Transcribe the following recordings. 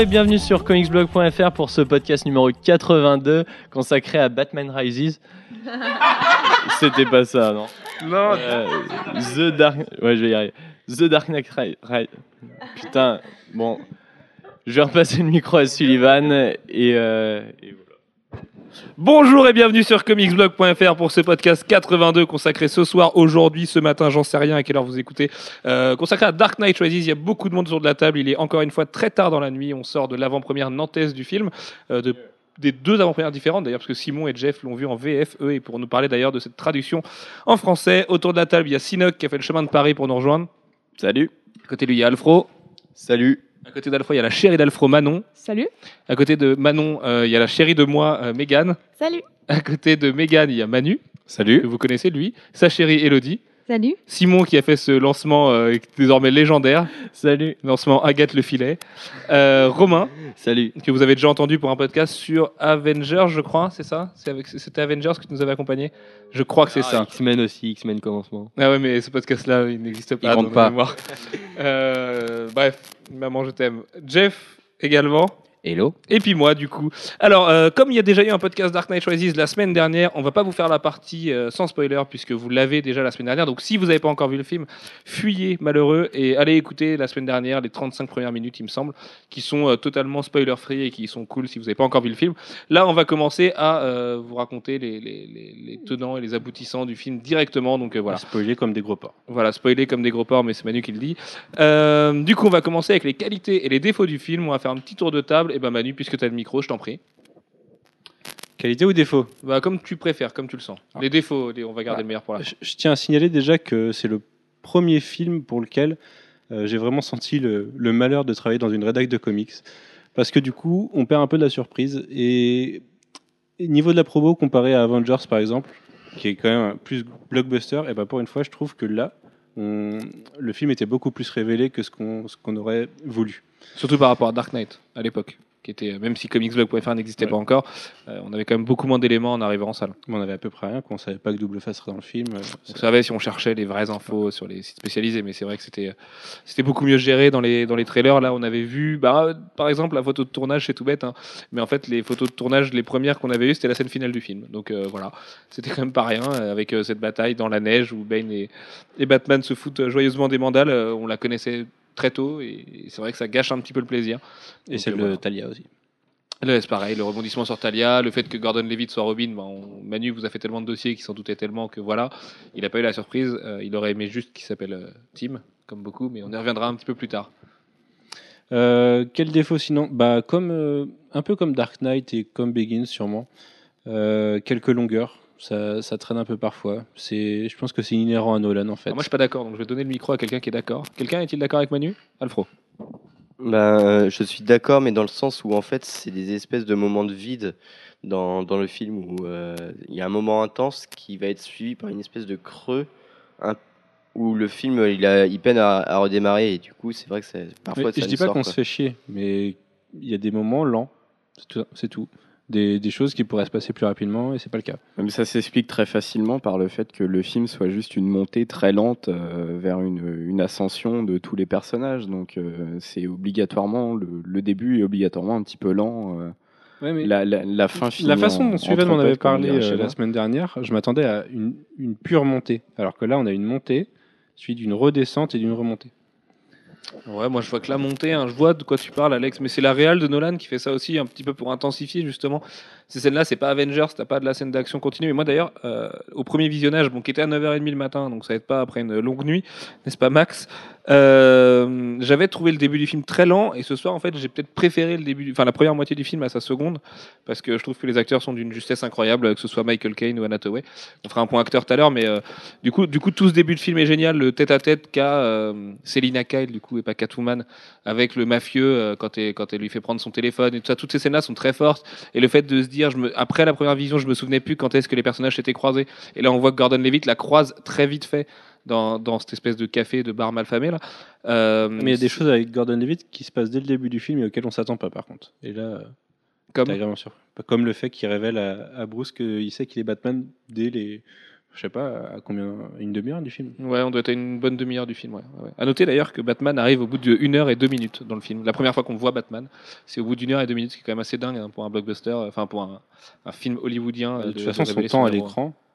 et bienvenue sur comicsblog.fr pour ce podcast numéro 82 consacré à Batman Rises. C'était pas ça, non Non, Euh, The Dark... Ouais, je vais y arriver. The Dark Knight Ri- Ri- Putain, bon. Je vais repasser le micro à Sullivan et... euh, et voilà. Bonjour et bienvenue sur comicsblog.fr pour ce podcast 82 consacré ce soir, aujourd'hui, ce matin, j'en sais rien à quelle heure vous écoutez, euh, consacré à Dark Knight Rises. Il y a beaucoup de monde autour de la table. Il est encore une fois très tard dans la nuit. On sort de l'avant-première nantaise du film, euh, de, des deux avant-premières différentes d'ailleurs, parce que Simon et Jeff l'ont vu en VF, eux, et pour nous parler d'ailleurs de cette traduction en français. Autour de la table, il y a Sinoc qui a fait le chemin de Paris pour nous rejoindre. Salut. À côté de lui, il y a Alfro. Salut. À côté d'Alfro, il y a la chérie d'Alfro, Manon. Salut. À côté de Manon, euh, il y a la chérie de moi, euh, Mégane. Salut. À côté de Mégane, il y a Manu, que Salut. vous connaissez lui, sa chérie Elodie, Salut. Simon qui a fait ce lancement euh, désormais légendaire, Salut. lancement Agathe le filet, euh, Romain, Salut. que vous avez déjà entendu pour un podcast sur Avengers, je crois, c'est ça? C'est avec- C'était Avengers que tu nous avais accompagné? Je crois que c'est ça. X-Men aussi, X-Men commencement. Ah ouais, mais ce podcast-là, il n'existe pas. Il ma pas. Euh, bref, maman, je t'aime. Jeff également. Hello. Et puis moi, du coup. Alors, euh, comme il y a déjà eu un podcast Dark Knight Rises la semaine dernière, on va pas vous faire la partie euh, sans spoiler puisque vous l'avez déjà la semaine dernière. Donc, si vous n'avez pas encore vu le film, fuyez, malheureux, et allez écouter la semaine dernière les 35 premières minutes, il me semble, qui sont euh, totalement spoiler free et qui sont cool si vous n'avez pas encore vu le film. Là, on va commencer à vous raconter les, les, les, les tenants et les aboutissants du film directement. Donc, voilà. Spoiler comme des gros porcs. Voilà, spoiler comme des gros porcs, mais c'est Manu qui le dit. Du coup, on va commencer avec les qualités et les défauts du film. On va faire un petit tour de table. Et ben Manu, puisque tu as le micro, je t'en prie. Qualité ou défaut Bah, comme tu préfères, comme tu le sens. Ah. Les défauts, les- on va garder Ah. le meilleur pour la fin. je, je tiens à signaler déjà que c'est le premier film pour lequel euh, j'ai vraiment senti le, le malheur de travailler dans une rédac de comics. Parce que du coup, on perd un peu de la surprise. Et, et niveau de la promo, comparé à Avengers par exemple, qui est quand même plus blockbuster, et ben pour une fois, je trouve que là, on- le film était beaucoup plus révélé que ce qu'on ce qu'on aurait voulu. Surtout par rapport à Dark Knight, à l'époque. Qui était, même si comicsblog.fr n'existait Ouais. pas encore, euh, on avait quand même beaucoup moins d'éléments en arrivant en salle. On avait à peu près rien, qu'on savait pas que Double Face serait dans le film. euh, On savait si on cherchait les vraies infos sur les sites spécialisés, mais c'est vrai que c'était c'était beaucoup mieux géré dans les dans les trailers. Là, on avait vu, bah, par exemple, la photo de tournage, c'est tout bête, hein, mais en fait, les photos de tournage, les premières qu'on avait eues, c'était la scène finale du film. Donc euh, voilà, c'était quand même pas rien euh, avec euh, cette bataille dans la neige où Bane et, et Batman se foutent joyeusement des mandales. euh, on la connaissait très tôt et, c'est vrai que ça gâche un petit peu le plaisir. Et celle euh, de voilà. Talia aussi. Là, c'est pareil, le rebondissement sur Talia, le fait que Gordon Levitt soit Robin, ben, on- Manu vous a fait tellement de dossiers qu'il s'en doutait tellement que voilà, il n'a pas eu la surprise. Euh, il aurait aimé juste qu'il s'appelle euh, Tim, comme beaucoup, mais on y reviendra un petit peu plus tard. Euh, quel défaut sinon? Bah, comme, Un peu comme Dark Knight et comme Begins sûrement. Quelques longueurs, ça, ça traîne un peu parfois. C'est, je pense que c'est inhérent à Nolan en fait. Alors moi, je suis pas d'accord, donc je vais donner le micro à quelqu'un qui est d'accord. Quelqu'un est-il d'accord avec Manu? Alfro. Ben, euh, je suis d'accord, mais dans le sens où en fait c'est des espèces de moments de vide dans, dans le film où euh, il y a un moment intense qui va être suivi par une espèce de creux un- où le film il, a, il peine à, à redémarrer et du coup c'est vrai que c'est parfois Mais ça je dis pas qu'on se fait chier, mais il y a des moments lents, c'est tout. Des, des choses qui pourraient se passer plus rapidement et c'est pas le cas. Mais ça s'explique très facilement par le fait que le film soit juste une montée très lente euh, vers une, une ascension de tous les personnages. Donc euh, c'est obligatoirement, le, le début est obligatoirement un petit peu lent. euh, Ouais, mais la, la, la fin La façon en- dont en Sylvain m'en avait parlé la semaine dernière, je m'attendais à une, une pure montée. Alors que là, on a une montée suivie d'une redescente et d'une remontée. Ouais, moi je vois que la montée, hein, je vois de quoi tu parles, Alex, mais c'est la réal de Nolan qui fait ça aussi un petit peu pour intensifier justement. Ces scènes-là, c'est pas Avengers, t'as pas de la scène d'action continue. Mais moi d'ailleurs, euh, au premier visionnage, bon, qui était à 9h30 le matin, donc ça aide pas après une longue nuit, n'est-ce pas, Max? Euh, J'avais trouvé le début du film très lent, et ce soir, en fait, j'ai peut-être préféré le début, enfin la première moitié du film à sa seconde, parce que je trouve que les acteurs sont d'une justesse incroyable, que ce soit Michael Caine ou Anna Hathaway. On fera un point acteur tout à l'heure, mais euh, du coup, du coup, tout ce début de film est génial, le tête-à-tête qu'a euh, Selina Kyle, du coup, et pas Catwoman, avec le mafieux euh, quand, elle, lui fait prendre son téléphone et tout ça. Toutes ces scènes-là sont très fortes. Et le fait de se dire, après la première vision, je me souvenais plus quand est-ce que les personnages s'étaient croisés. Et là, on voit que Gordon Levitt la croise très vite fait dans, dans cette espèce de café, de bar malfamé là. Euh, Mais il y a des choses avec Gordon Levitt qui se passent dès le début du film et auxquelles on s'attend pas par contre. Et là, euh, comme agréablement. Pas Comme le fait qu'il révèle à, à Bruce qu'il sait qu'il est Batman dès les je sais pas, à combien Une demi-heure du film Ouais, on doit être à une bonne demi-heure du film. Ouais. ouais. À noter d'ailleurs que Batman arrive au bout de 1 heure et 2 minutes dans le film. La première fois qu'on voit Batman, c'est au bout d'une heure et deux minutes, ce qui est quand même assez dingue hein, pour un blockbuster, enfin pour un, un film hollywoodien. euh, De toute façon, son révéler temps à héros. l'écran, euh,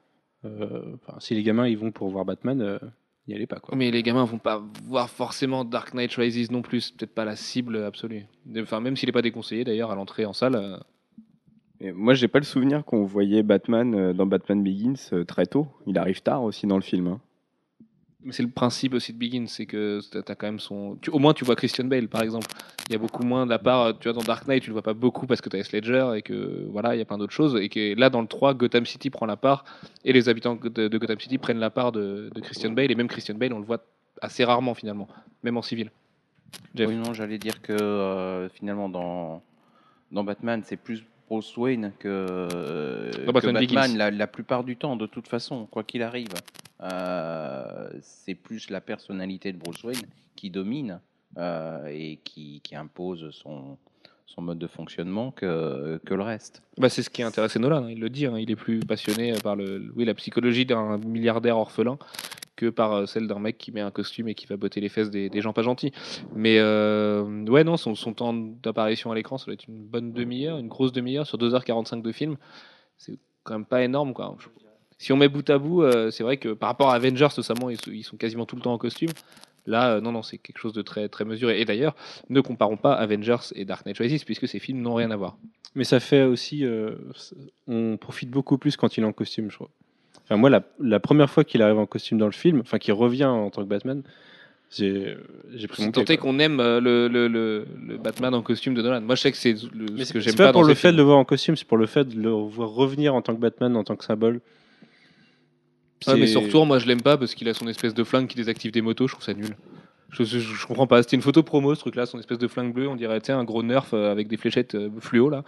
si les gamins ils vont pour voir Batman, euh, n'y allez pas quoi. Mais les gamins vont pas voir forcément Dark Knight Rises non plus. C'est peut-être pas la cible absolue. Enfin, même s'il est pas déconseillé d'ailleurs à l'entrée en salle. euh, Et moi, j'ai pas le souvenir qu'on voyait Batman euh, dans Batman Begins euh, très tôt. Il arrive tard aussi dans le film. hein. C'est le principe aussi de Begin, c'est que tu as quand même son. tu- au moins, tu vois Christian Bale, par exemple. Il y a beaucoup moins de la part. Tu vois, dans Dark Knight, tu le vois pas beaucoup parce que tu as Ledger et que voilà, il y a plein d'autres choses. Et que là, dans le 3, Gotham City prend la part et les habitants de, de Gotham City prennent la part de, de Christian Bale. Et même Christian Bale, on le voit assez rarement finalement, même en civil. Jeff. Oui, non, j'allais dire que euh, finalement, dans, dans Batman, c'est plus Bruce Wayne que, Dans que Batman la plupart du temps, de toute façon, quoi qu'il arrive. Euh, c'est plus la personnalité de Bruce Wayne qui domine euh, et qui, impose son, mode de fonctionnement que, le reste. Bah, c'est ce qui a intéressé Nolan, hein, il le dit. hein, il est plus passionné par le, oui, la psychologie d'un milliardaire orphelin que par euh, celle d'un mec qui met un costume et qui va botter les fesses des, gens pas gentils. Mais euh, ouais, non, son, temps d'apparition à l'écran, ça doit être une bonne demi-heure, une grosse demi-heure sur 2h45 de film. C'est quand même pas énorme, quoi. Si on met bout à bout, euh, c'est vrai que par rapport à Avengers, notamment, ils, sont- ils sont quasiment tout le temps en costume. Là, euh, non, non, c'est quelque chose de très, très mesuré. Et d'ailleurs, ne comparons pas Avengers et Dark Knight Rises, puisque ces films n'ont rien à voir. Mais ça fait aussi. euh, on profite beaucoup plus quand il est en costume, je crois. Enfin, moi, la, la première fois qu'il arrive en costume dans le film, enfin, qu'il revient en tant que Batman, j'ai j'ai pris mon C'est pied, quoi. qu'on aime euh, le, le, le, le Batman en costume de Nolan. Moi, je sais que c'est le- Mais ce que c'est j'aime pas, pas, pour dans le ces fait de le voir en costume, c'est pour le fait de le voir revenir en tant que Batman, en tant que symbole. Ouais, mais son retour, moi, je l'aime pas parce qu'il a son espèce de flingue qui désactive des motos. Je trouve ça nul. Je, je, je comprends pas. C'était une photo promo, ce truc-là, son espèce de flingue bleu. On dirait, un gros nerf euh, avec des fléchettes euh, fluo, là.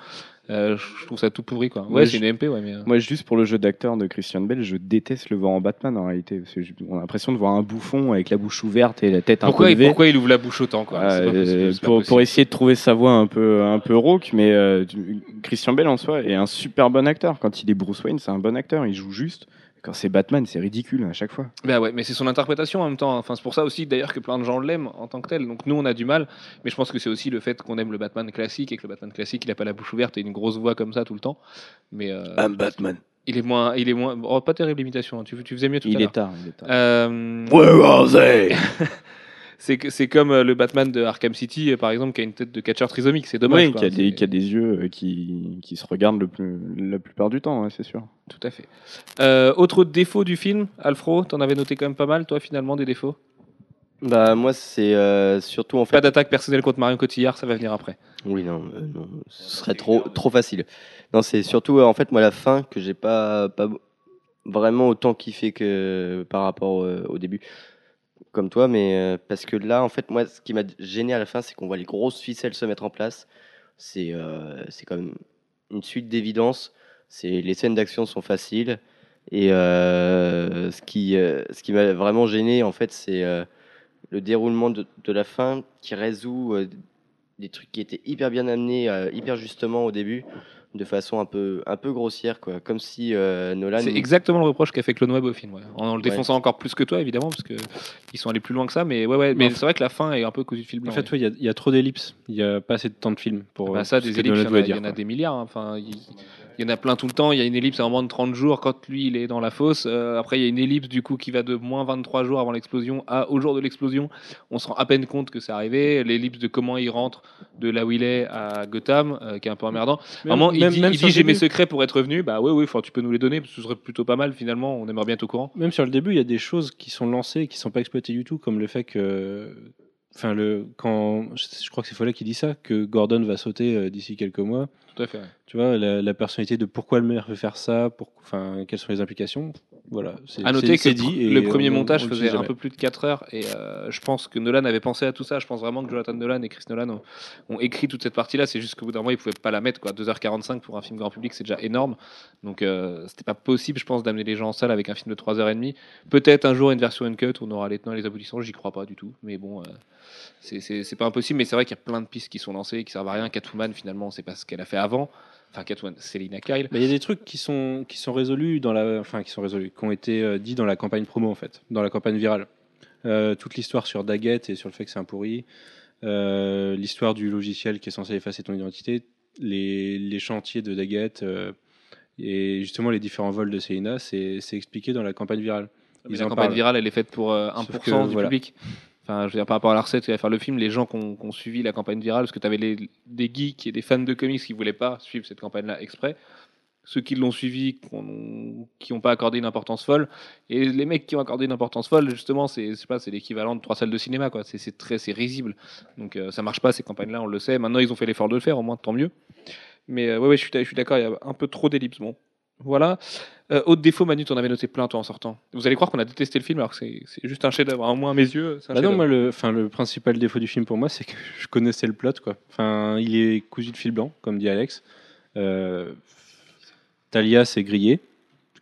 Euh, je trouve ça tout pourri, quoi. Ouais, c'est une MP, ouais, mais. Moi, juste pour le jeu d'acteur de Christian Bale, je déteste le voir en Batman en réalité. Parce que je- on a l'impression de voir un bouffon avec la bouche ouverte et la tête un Pourquoi, peu il- levée. pourquoi il ouvre la bouche autant, quoi? Ah, possible, euh, pour, essayer de trouver sa voix un peu, un peu rauque, mais euh, Christian Bale en soi est un super bon acteur. Quand il est Bruce Wayne, c'est un bon acteur, il joue juste. Quand c'est Batman, c'est ridicule à chaque fois. Bah ouais, mais c'est son interprétation en même temps. Enfin, c'est pour ça aussi d'ailleurs que plein de gens l'aiment en tant que tel. Donc nous, on a du mal. Mais je pense que c'est aussi le fait qu'on aime le Batman classique et que le Batman classique, il a pas la bouche ouverte et une grosse voix comme ça tout le temps. Mais euh, Batman. il est moins, il est moins. Oh, pas terrible imitation. hein. Tu, tu faisais mieux tout à Il l'heure. est tard. Il est tard. Euh, Where are they? c'est que- c'est comme euh, le Batman de Arkham City, euh, par exemple, qui a une tête de catcheur trisomique. C'est dommage. Oui, quoi. qui a, des, C'est- qui a des yeux euh, qui, qui se regardent le plus, la plupart du temps, ouais, c'est sûr. Tout à fait. Euh, autre défaut du film, Alfro, t'en avais noté quand même pas mal, toi, finalement, des défauts? Bah, moi, c'est euh, surtout en fait. Pas d'attaque personnelle contre Marion Cotillard, ça va venir après. Oui, non, euh, non, ce serait trop, trop facile. Non, c'est surtout, euh, en fait, moi, la fin que j'ai pas, pas vraiment autant kiffé que par rapport euh, au début, comme toi, mais euh, parce que là, en fait, moi, ce qui m'a gêné à la fin, c'est qu'on voit les grosses ficelles se mettre en place. C'est euh, c'est quand une suite d'évidence. Les scènes d'action sont faciles et euh, ce qui, qui m'a vraiment gêné, en fait, c'est le déroulement de, la fin qui résout des trucs qui étaient hyper bien amenés, hyper justement au début, de façon un peu, un peu grossière, quoi. Comme si euh, Nolan. C'est il- exactement le reproche qu'a fait Clone Web au film, ouais. en le Ouais. défonçant encore plus que toi, évidemment, parce que ils sont allés plus loin que ça. Mais ouais, ouais. Mais c'est vrai que la fin est un peu cousu de fil blanc. En fait, ouais. ouais, il y a- il y, a trop d'ellipses. Il n'y a pas assez de temps de film pour. Bah, ça, ce des ellipses, il y en a, il y dire, en a quoi. des milliards. hein. Enfin, il, il y en a plein tout le temps. Il y a une ellipse à un moment de 30 jours quand lui, il est dans la fosse. Euh, après, il y a une ellipse du coup qui va de moins 23 jours avant l'explosion à au jour de l'explosion. On se rend à peine compte que c'est arrivé. L'ellipse de comment il rentre de là où il est à Gotham, euh, qui est un peu emmerdant. À un moment, il même- il dit, j'ai mes secrets pour être revenu. Bah oui, oui, tu peux nous les donner, parce que ce serait plutôt pas mal finalement. On aimerait bien être au courant. Même sur le début, il y a des choses qui sont lancées et qui sont pas exploitées du tout, comme le fait que, enfin le quand je crois que c'est Follet qui dit ça, que Gordon va sauter euh, d'ici quelques mois. Tout à fait. Tu vois la, la personnalité de pourquoi le maire veut faire ça, pour, enfin quelles sont les implications. Voilà. c'est- À noter que dit le premier on- montage on faisait sait un peu plus de 4 heures et euh, je pense que Nolan avait pensé à tout ça. Je pense vraiment que Jonathan Nolan et Chris Nolan ont, ont écrit toute cette partie-là. C'est juste qu'au bout d'un moment, ils pouvaient pas la mettre. Quoi. 2h45 pour un film grand public, c'est déjà énorme. Donc euh, c'était pas possible, je pense, d'amener les gens en salle avec un film de 3h30. Peut-être un jour une version uncut où on aura les tenants et les aboutissants, j'y crois pas du tout. Mais bon, euh, c'est pas impossible. Mais c'est vrai qu'il y a plein de pistes qui sont lancées et qui servent à rien. Catwoman, finalement, on sait pas ce qu'elle a fait avant. Enfin Catwoman, Selina Kyle. Mais il y a des trucs qui sont, qui sont résolus dans la, enfin qui sont résolus, qui ont été euh, dits dans la campagne promo en fait, dans la campagne virale. Euh, toute l'histoire sur Daggett et sur le fait que c'est un pourri, euh, l'histoire du logiciel qui est censé effacer ton identité, les, les chantiers de Daggett et justement les différents vols de Selina, c'est expliqué dans la campagne virale. Mais Ils la campagne parlent. virale, elle est faite pour euh, Sauf 1% que, du voilà. public. Enfin, je veux dire, par rapport à la recette qui va faire le film, les gens qui ont, suivi la campagne virale, parce que tu avais des geeks et des fans de comics qui voulaient pas suivre cette campagne-là exprès. Ceux qui l'ont suivi, qui n'ont pas accordé une importance folle. Et les mecs qui ont accordé une importance folle, justement, c'est l'équivalent de trois salles de cinéma. C'est- très, risible. Donc euh, ça marche pas ces campagnes-là, on le sait. Maintenant, ils ont fait l'effort de le faire, au moins tant mieux. Mais euh, ouais, ouais, je suis, je suis d'accord, il y a un peu trop d'ellipses. Bon, voilà. Euh, autre défaut, Manu, t'en avais noté plein toi en sortant. Vous allez croire qu'on a détesté le film alors que c'est juste un chef-d'œuvre. Au moins à mes yeux, c'est un Bah non, moi, le, le principal défaut du film pour moi, c'est que je connaissais le plot, quoi. Enfin, il est cousu de fil blanc, comme dit Alex. Euh, Talia s'est grillée.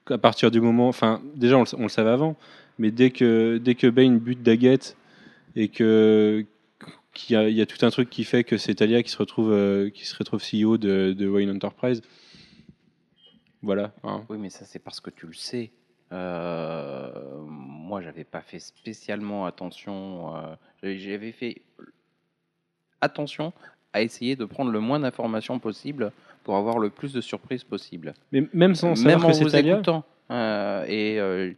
À partir du moment, enfin, déjà, on le, on le savait avant, mais dès que, dès que Bane bute Daggett et que qu'il y, a, il y a tout un truc qui fait que c'est Talia qui se retrouve, euh, qui se retrouve CEO de, de Wayne Enterprise. Voilà. hein. Oui, mais ça, c'est parce que tu le sais. Euh, moi, j'avais pas fait spécialement attention. euh, j'avais- fait attention à essayer de prendre le moins d'informations possible pour avoir le plus de surprises possible. Mais même sans Même savoir en que vous Talia. écoutant. Euh, et euh,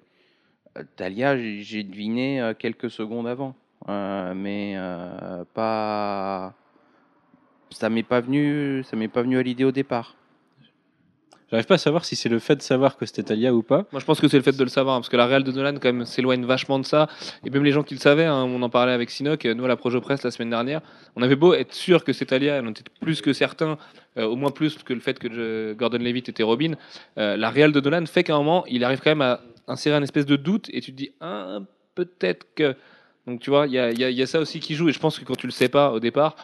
Talia, j'ai deviné euh, quelques secondes avant. Euh, mais euh, pas. Ça m'est pas venu, ça m'est pas venu à l'idée au départ. J'arrive pas à savoir si c'est le fait de savoir que c'était Talia ou pas. Moi, je pense que c'est le fait de le savoir, parce que la réelle de Nolan, quand même, s'éloigne vachement de ça. Et même les gens qui le savaient, hein, on en parlait avec Sinoc, euh, nous à la Projo Press la semaine dernière, on avait beau être sûr que c'est Talia, en était plus que certains, euh, au moins plus que le fait que Gordon Levitt était Robin. euh, la réelle de Nolan fait qu'à un moment, il arrive quand même à insérer un espèce de doute, et tu te dis, ah, peut-être que. Donc tu vois, il y y a ça aussi qui joue, et je pense que quand tu le sais pas au départ,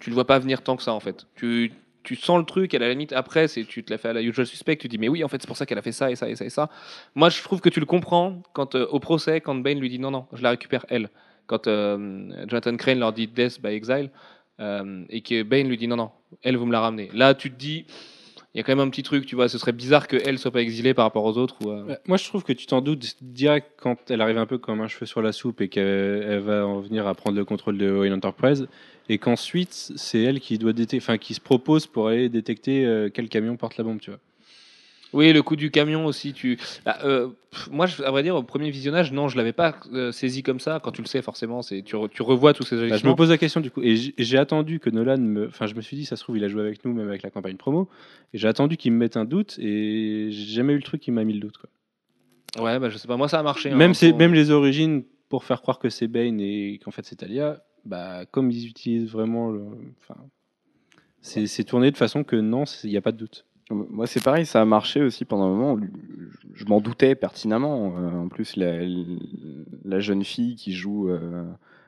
tu le vois pas venir tant que ça en fait. Tu, tu sens le truc, et à la limite, après, c'est, tu te l'as fait à la usual suspect, tu dis, mais oui, en fait, c'est pour ça qu'elle a fait ça et ça et ça et ça. Moi, je trouve que tu le comprends quand euh, au procès, quand Bane lui dit non, non, je la récupère elle. Quand euh, Jonathan Crane leur dit Death by Exile euh, et que Bane lui dit non, non, elle, vous me la ramenez. Là, tu te dis, il y a quand même un petit truc, tu vois, ce serait bizarre que elle soit pas exilée par rapport aux autres. Euh, Moi, je trouve que tu t'en doutes direct quand elle arrive un peu comme un cheveu sur la soupe et qu'elle elle va en venir à prendre le contrôle de Wayne Enterprise, et qu'ensuite c'est elle qui doit détecter, qui se propose pour aller détecter euh, quel camion porte la bombe, tu vois. Oui, le coup du camion aussi. Tu... Bah, euh, moi, à vrai dire, au premier visionnage, non, je l'avais pas euh, saisi comme ça. Quand tu le sais, forcément, c'est tu, re- tu revois tous ces Bah, je me pose la question du coup, et j'ai attendu que Nolan me, enfin je me suis dit ça se trouve il a joué avec nous même avec la campagne promo, et j'ai attendu qu'il me mette un doute et j'ai jamais eu le truc qui m'a mis le doute quoi. Ouais, bah, je sais pas, moi, ça a marché. hein, même, c'est- même les origines pour faire croire que c'est Bane et qu'en fait c'est Talia, bah comme ils utilisent vraiment, le, enfin c'est c'est tourné de façon que non il n'y a pas de doute. Moi, c'est pareil, ça a marché aussi pendant un moment. Je m'en doutais pertinemment. Euh, en plus, la, jeune fille qui joue euh,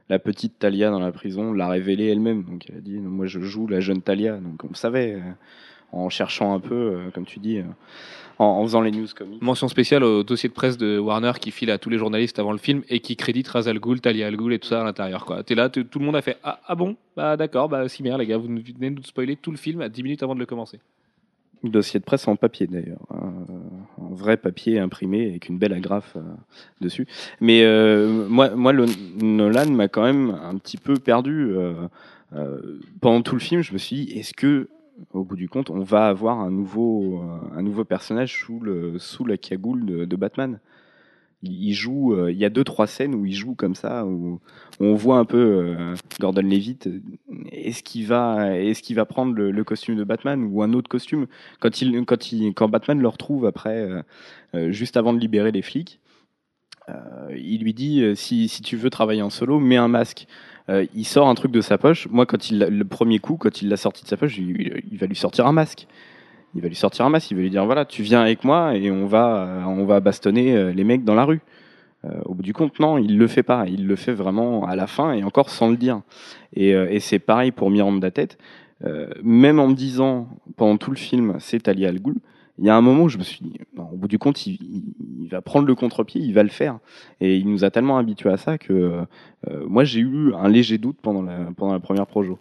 la petite Talia dans la prison l'a révélé elle-même. Donc, elle a dit Moi, je joue la jeune Talia. Donc, on le savait euh, en cherchant un peu, comme tu dis, en, en faisant les news. Mention spéciale au dossier de presse de Warner qui file à tous les journalistes avant le film et qui crédite Ra's al Talia al et tout ça à l'intérieur. T'es là, tout le monde a fait ah, ah bon? Bah d'accord, bah si bien les gars, vous venez de nous spoiler tout le film à 10 minutes avant de le commencer. Dossier de presse en papier d'ailleurs, en vrai papier imprimé avec une belle agrafe euh, dessus. Mais euh, moi, Nolan m'a quand même un petit peu perdu euh, pendant tout le film. Je me suis dit, est-ce que, au bout du compte, on va avoir un nouveau, un personnage sous la cagoule de Batman? Il joue, euh, il y a deux trois scènes où il joue comme ça, où, on voit un peu euh, Gordon Levitt. euh, Est-ce qu'il va, est-ce qu'il va prendre le, costume de Batman ou un autre costume quand il, quand il, quand Batman le retrouve après, juste avant de libérer les flics, il lui dit si, si tu veux travailler en solo, mets un masque. Il sort un truc de sa poche. Moi, quand il le premier coup, quand il l'a sorti de sa poche, il va lui sortir un masque. Il va lui sortir un masque. Il va lui dire voilà, tu viens avec moi et on va, euh, on va bastonner euh, les mecs dans la rue. Euh, au bout du compte, non, il le fait pas. Il le fait vraiment à la fin et encore sans le dire. Et, c'est pareil pour Miranda Tête. Même en me disant pendant tout le film, c'est Talia Al Ghul, il y a un moment où je me suis dit, au bout du compte, il, va prendre le contre-pied, il va le faire. Et il nous a tellement habitués à ça que moi j'ai eu un léger doute pendant la, pendant la première projo.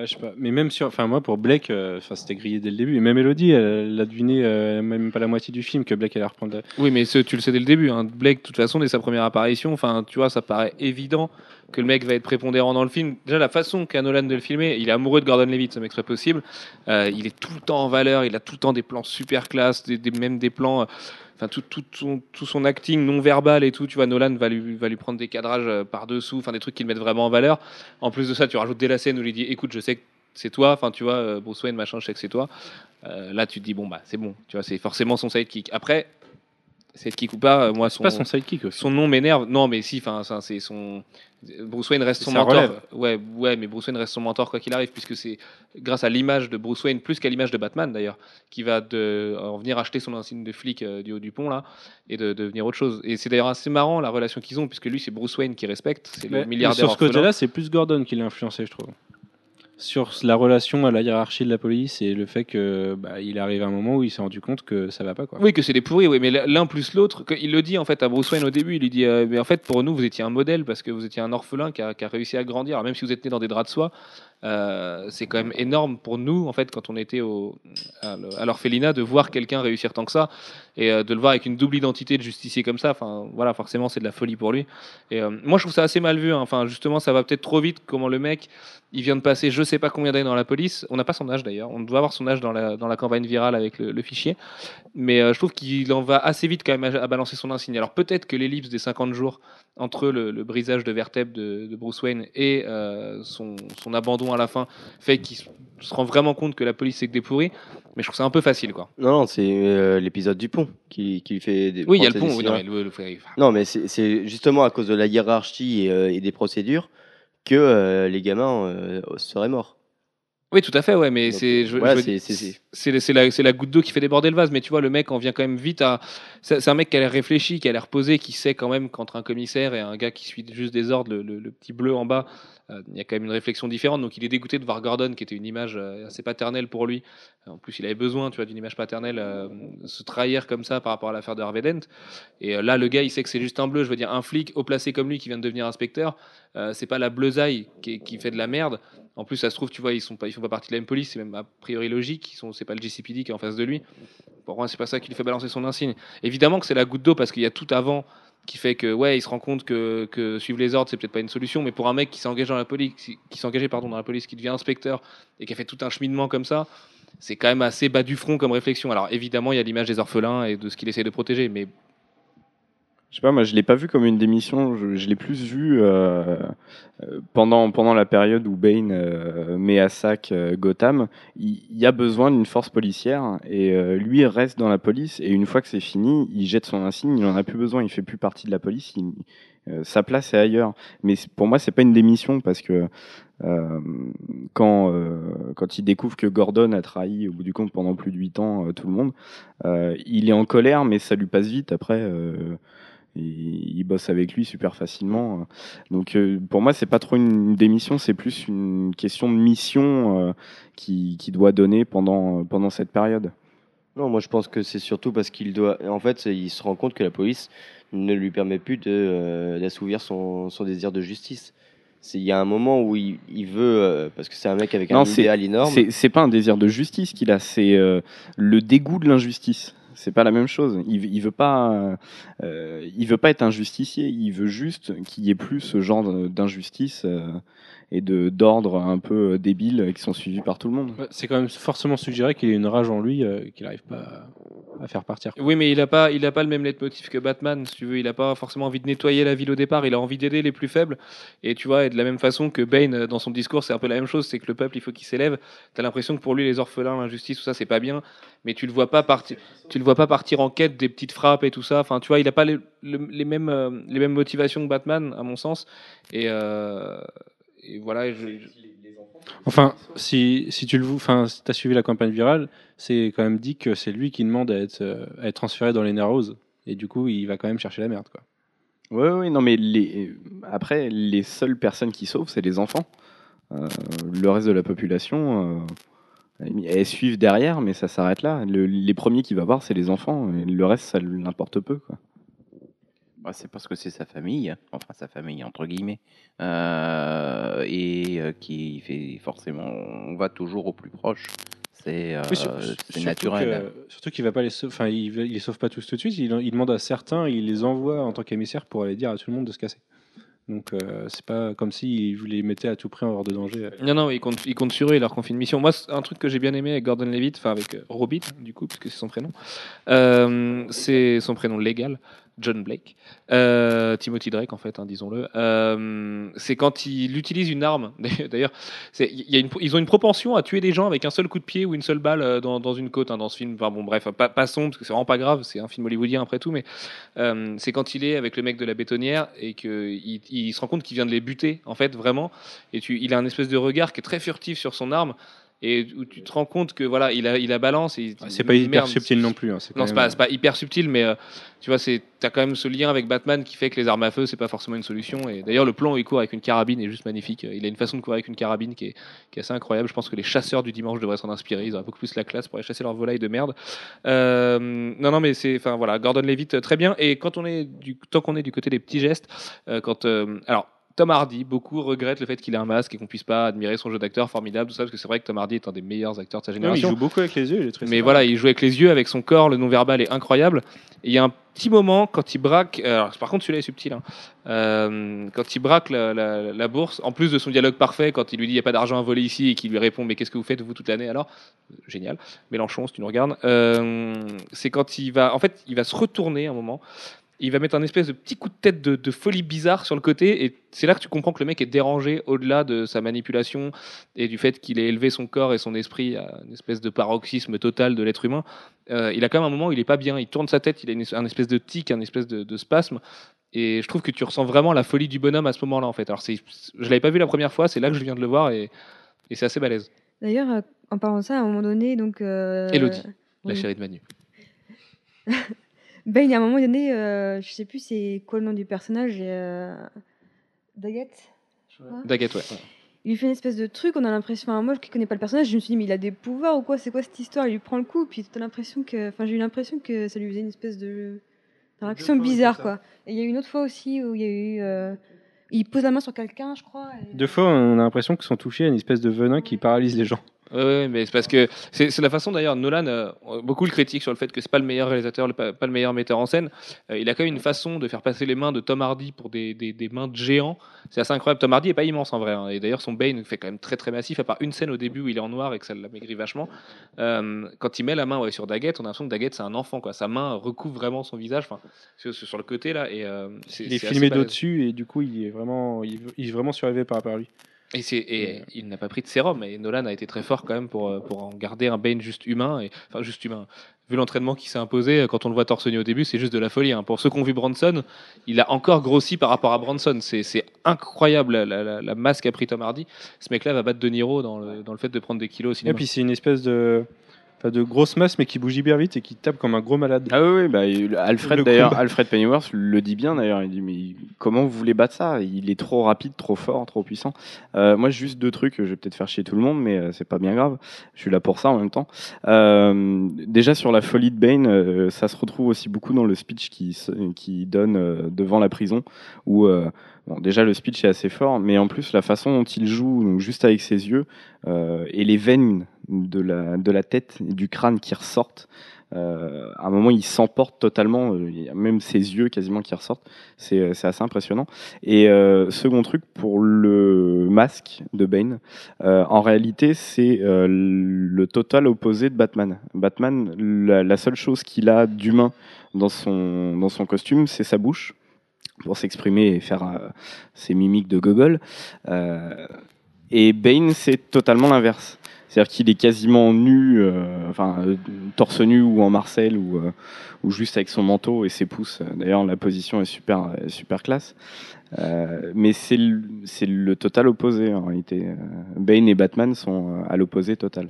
Je sais pas. Mais même sur, enfin moi pour Blake, euh, enfin c'était grillé dès le début. Et même Elodie, elle, elle a deviné euh, même pas la moitié du film que Blake allait reprendre. Oui, mais ce, tu le sais dès le début. Hein. Blake, de toute façon, dès sa première apparition, enfin, tu vois, ça paraît évident que le mec va être prépondérant dans le film. Déjà, la façon qu'a Nolan de le filmer, il est amoureux de Gordon Levitt, ce mec serait possible. Euh, il est tout le temps en valeur, il a tout le temps des plans super classe, des, même des plans. euh, Enfin, tout, tout, son, tout son acting non verbal et tout, tu vois, Nolan va lui, va lui prendre des cadrages euh, par-dessous, enfin des trucs qui le vraiment en valeur. En plus de ça, tu rajoutes dès la scène où il dit Écoute, je sais que c'est toi, enfin, tu vois, Bruce Wayne, machin, je sais que c'est toi. Là, tu te dis Bon, bah, c'est bon, tu vois, c'est forcément son sidekick. Après, sidekick ou pas, euh, moi, son, Pas son sidekick aussi. son nom m'énerve. Non, mais si, enfin, c'est son. Bruce Wayne reste son mentor. relève. Ouais, ouais, mais Bruce Wayne reste son mentor quoi qu'il arrive, puisque c'est grâce à l'image de Bruce Wayne, plus qu'à l'image de Batman d'ailleurs, qui va de, en venir acheter son insigne de flic euh, du haut du pont là, et de, devenir autre chose. Et c'est d'ailleurs assez marrant la relation qu'ils ont, puisque lui c'est Bruce Wayne qui respecte, c'est le milliardaire. sur ce côté-là, c'est plus Gordon qui l'a influencé, je trouve. Sur la relation à la hiérarchie de la police et le fait que bah, il arrive un moment où il s'est rendu compte que ça va pas quoi. Oui, que c'est des pourris, oui, mais l'un plus l'autre, il le dit en fait à Bruce Wayne au début, il lui dit, euh, mais en fait pour nous vous étiez un modèle parce que vous étiez un orphelin qui a, réussi à grandir, même si vous êtes né dans des draps de soie, euh, c'est quand même énorme pour nous en fait quand on était à l'orphelinat de voir quelqu'un réussir tant que ça et euh, de le voir avec une double identité de justicier comme ça, enfin voilà, forcément c'est de la folie pour lui. Et euh, moi je trouve ça assez mal vu, hein. enfin justement ça va peut-être trop vite comment le mec il vient de passer je sais pas combien d'années dans la police, on n'a pas son âge d'ailleurs, on doit avoir son âge dans la, campagne virale avec le- fichier. Mais je trouve qu'il en va assez vite quand même à balancer son insigne. Alors peut-être que l'ellipse des 50 jours entre le, le brisage de vertèbre de, de Bruce Wayne et euh, son, son abandon à la fin fait qu'il se rend vraiment compte que la police c'est que des pourris. Mais je trouve ça un peu facile quoi. Non, non, c'est euh, l'épisode du pont qui, qui fait. des- Oui, il y a le pont. Oui, non, mais le- le- enfin, Non, mais c'est justement à cause de la hiérarchie et, euh, et des procédures que les gamins seraient morts. Oui, tout à fait, ouais, mais c'est c'est- la, goutte d'eau qui fait déborder le vase. Mais tu vois, le mec en vient quand même vite à. C'est un mec qui a l'air réfléchi, qui a l'air posé, qui sait quand même qu'entre un commissaire et un gars qui suit juste des ordres, le, le- le petit bleu en bas, euh, il y a quand même une réflexion différente. Donc il est dégoûté de voir Gordon, qui était une image euh, assez paternelle pour lui. En plus, il avait besoin, tu vois, d'une image paternelle, euh, se trahir comme ça par rapport à l'affaire de Harvey Dent. Et euh, là, le gars, il sait que c'est juste un bleu. Je veux dire, un flic haut placé comme lui qui vient de devenir inspecteur, euh, c'est pas la bleusaille qui, qui fait de la merde. En plus, ça se trouve, tu vois, ils sont pas, ils font pas partie de la même police. C'est même a priori logique. Ils sont, c'est pas le GCPD qui est en face de lui. Pour moi, c'est pas ça qui lui fait balancer son insigne. Évidemment que c'est la goutte d'eau parce qu'il y a tout avant qui fait que ouais, il se rend compte que, que suivre les ordres c'est peut-être pas une solution, mais pour un mec qui s'est engagé dans la police, qui s'est engagé pardon dans la police, qui devient inspecteur et qui a fait tout un cheminement comme ça, c'est quand même assez bas du front comme réflexion. Alors évidemment, il y a l'image des orphelins et de ce qu'il essaie de protéger, mais Je sais pas, moi je l'ai pas vu comme une démission, je, je l'ai plus vu euh, euh, pendant, pendant la période où Bane euh, met à sac euh, Gotham. Il, y a besoin d'une force policière et euh, lui reste dans la police et une fois que c'est fini, il jette son insigne, il en a plus besoin, il fait plus partie de la police, il- euh, sa place est ailleurs. Mais pour moi, c'est pas une démission parce que euh, quand, euh, quand il découvre que Gordon a trahi au bout du compte pendant plus de 8 ans euh, tout le monde, il est en colère, mais ça lui passe vite après. Euh, il, il bosse avec lui super facilement. Donc euh, pour moi, c'est pas trop une démission, c'est plus une question de mission euh, qui, qui doit donner pendant, pendant cette période. Non, moi je pense que c'est surtout parce qu'il doit. En fait, il se rend compte que la police ne lui permet plus euh, d'assouvir son, son désir de justice. Il y a un moment où il, il veut, euh, parce que c'est un mec avec un Non, idéal énorme. C'est pas un désir de justice qu'il a, c'est euh, le dégoût de l'injustice. C'est pas la même chose. Il, veut pas, euh, il veut pas être un justicier. Il veut juste qu'il y ait plus ce genre d'injustice euh, et de d'ordre un peu débile qui sont suivis par tout le monde. C'est quand même forcément suggéré qu'il ait une rage en lui euh, qu'il n'arrive pas à, faire partir. Oui, mais il n'a pas, pas le même leitmotiv que Batman, si tu veux. Il n'a pas forcément envie de nettoyer la ville au départ. Il a envie d'aider les plus faibles. Et tu vois, et de la même façon que Bane, euh, dans son discours, c'est un peu la même chose. C'est que le peuple, il faut qu'il s'élève. T'as l'impression que pour lui, les orphelins, l'injustice, tout ça, c'est pas bien. Mais tu le tu le vois pas partir en quête des petites frappes et tout ça. Enfin, tu vois, il a pas les, le- les mêmes, euh, les mêmes motivations que Batman, à mon sens. Et, euh, voilà. Enfin, si, si tu le as suivi la campagne virale, c'est quand même dit que c'est lui qui demande à être, euh, transféré dans les Narrows. Et du coup, il va quand même chercher la merde. Quoi. Oui, oui, non, mais les... après, les seules personnes qui sauvent, c'est les enfants. Euh, le reste de la population, euh, elles suivent derrière, mais ça s'arrête là. Le- les premiers qu'il va voir, c'est les enfants. Et le reste, ça n'importe peu. Quoi. Bah, c'est parce que c'est sa famille, enfin sa famille entre guillemets, euh, et euh, qui fait forcément, on va toujours au plus proche. C'est euh, Oui, sur- naturel. que- surtout qu'il va pas les sauver, enfin il, les sauve pas tous tout de suite. Il, il demande à certains, il les envoie en tant qu'émissaire pour aller dire à tout le monde de se casser. Donc euh, c'est pas comme si vous les mettait à tout prix hors de danger. Non, non, il compte, il compte sur eux, il leur confie une mission. Moi, un truc que j'ai bien aimé avec Gordon Levitt, enfin avec Robin, du coup, puisque c'est son prénom, euh, c'est son prénom légal, John Blake, euh, Timothy Drake, en fait, hein, disons-le. Euh, c'est quand il utilise une arme. D'ailleurs, ils ont une propension à tuer des gens avec un seul coup de pied ou une seule balle euh, dans, une côte, hein, dans ce film. Enfin bon, bref, pas, passons, parce que c'est vraiment pas grave, c'est un film hollywoodien après tout, mais c'est quand il est avec le mec de la bétonnière et qu'il il se rend compte qu'il vient de les buter, en fait, vraiment. Et il a un espèce de regard qui est très furtif sur son arme et où tu te rends compte que voilà, il a, il a balance. Et, Ah, C'est pas hyper Merde, subtil non plus. hein, c'est Non, c'est pas, c'est pas hyper subtil, mais euh, tu vois, c'est t'as quand même ce lien avec Batman qui fait que les armes à feu, c'est pas forcément une solution. Et d'ailleurs, le plan où il court avec une carabine est juste magnifique. Il a une façon de courir avec une carabine qui est, qui est assez incroyable. Je pense que les chasseurs du dimanche devraient s'en inspirer. Ils auraient beaucoup plus la classe pour aller chasser leurs volailles de merde. Euh, non, non, mais c'est, enfin voilà, Gordon Levitt, euh, très bien. Et quand on est du, tant qu'on est du côté des petits gestes, euh, quand, alors. Tom Hardy, beaucoup regrettent le fait qu'il ait un masque et qu'on puisse pas admirer son jeu d'acteur formidable, tout ça, parce que c'est vrai que Tom Hardy est un des meilleurs acteurs de sa Non, il génération. joue beaucoup avec les yeux. Très Mais voilà, il joue avec les yeux, avec son corps, le non-verbal est incroyable. Et il y a un petit moment quand il braque, euh, alors, par contre celui-là est subtil, hein. Euh, quand il braque la, la- la bourse, en plus de son dialogue parfait, quand il lui dit il n'y a pas d'argent à voler ici et qu'il lui répond mais qu'est-ce que vous faites vous toute l'année alors? Génial, Mélenchon si tu nous regardes. Euh, c'est quand il va, en fait, il va se retourner un moment. Il va mettre un espèce de petit coup de tête de, de folie bizarre sur le côté, et c'est là que tu comprends que le mec est dérangé au-delà de sa manipulation et du fait qu'il ait élevé son corps et son esprit à une espèce de paroxysme total de l'être humain. Euh, il a quand même un moment où il est pas bien. Il tourne sa tête, il a une, un espèce de tic, un espèce de, de spasme. Et je trouve que tu ressens vraiment la folie du bonhomme à ce moment-là, en fait. Alors, je l'avais pas vu la première fois, c'est là que je viens de le voir et, et c'est assez balèze. D'ailleurs, euh, en parlant de ça, à un moment donné, donc. euh, Élodie, La chérie de Manu. Ben, il y a un moment donné, euh, je sais plus c'est quoi le nom du personnage, et, euh, Daggett, je crois. Daggett, ouais. Il lui fait une espèce de truc, on a l'impression, enfin, moi qui connais pas le personnage, je me suis dit, mais il a des pouvoirs ou quoi C'est quoi cette histoire? Il lui prend le coup, puis t'as l'impression que. Enfin, j'ai eu l'impression que ça lui faisait une espèce de. réaction bizarre, quoi. Et il y a eu une autre fois aussi où il y a eu. euh, il pose la main sur quelqu'un, je crois. et- Deux fois, on a l'impression qu'ils sont touchés à une espèce de venin qui paralyse les gens. Ouais, mais c'est parce que c'est c'est la façon d'ailleurs. Nolan, euh, beaucoup le critique sur le fait que c'est pas le meilleur réalisateur, le- pas, pas le meilleur metteur en scène. Euh, il a quand même une façon de faire passer les mains de Tom Hardy pour des, des, des mains de géants. C'est assez incroyable. Tom Hardy est pas immense en vrai. hein. Et d'ailleurs, son Bane fait quand même très très massif. À part une scène au début où il est en noir et que ça l'amaigrit vachement. Euh, quand il met la main ouais, sur Daggett, on a l'impression que Daggett c'est un enfant. Quoi. Sa main recouvre vraiment son visage. Enfin, sur, sur le côté là. Et c'est- Il est c'est filmé d'au-dessus et du coup, il est vraiment, il, il est vraiment surélevé par rapport à lui. Et, il n'a pas pris de sérum. Et Nolan a été très fort quand même pour, euh, pour en garder un Bane juste humain. Et, enfin, juste humain. Vu l'entraînement qui s'est imposé, euh, quand on le voit torse nu au début, c'est juste de la folie. hein. Pour ceux qui ont vu Bronson, il a encore grossi par rapport à Bronson. C'est incroyable la, la- masse qu'a pris Tom Hardy. Ce mec-là va battre De Niro dans le, dans le fait de prendre des kilos au Et puis c'est une espèce de, enfin, de grosse masse mais qui bouge hyper vite et qui tape comme un gros malade. Ah oui, oui, bah, il- Alfred Le d'ailleurs, combat. Alfred Pennyworth le dit bien d'ailleurs. Il dit mais comment vous voulez battre ça? Il est trop rapide, trop fort, trop puissant. Euh, moi, juste deux trucs. Je vais peut-être faire chier tout le monde, mais euh, c'est pas bien grave. Je suis là pour ça en même temps. Euh, déjà sur la folie de Bane, euh, ça se retrouve aussi beaucoup dans le speech qui qui donne euh, devant la prison où euh, Bon, déjà le speech est assez fort, mais en plus la façon dont il joue, donc juste avec ses yeux euh, et les veines de la, de la tête et du crâne qui ressortent, euh, à un moment il s'emporte totalement, euh, même ses yeux quasiment qui ressortent, c'est euh, assez impressionnant. Et second truc pour le masque de Bane, en réalité c'est le total opposé de Batman. Batman, la, la seule chose qu'il a d'humain dans son, dans son costume, c'est sa bouche pour s'exprimer et faire euh, ses mimiques de gogol. Euh, et Bane, c'est totalement l'inverse. C'est-à-dire qu'il est quasiment nu, euh, enfin torse nu ou en Marcel ou, juste avec son manteau et ses pouces. D'ailleurs, la position est super, super classe. Mais c'est le, le total opposé en réalité. Bane et Batman sont à l'opposé total.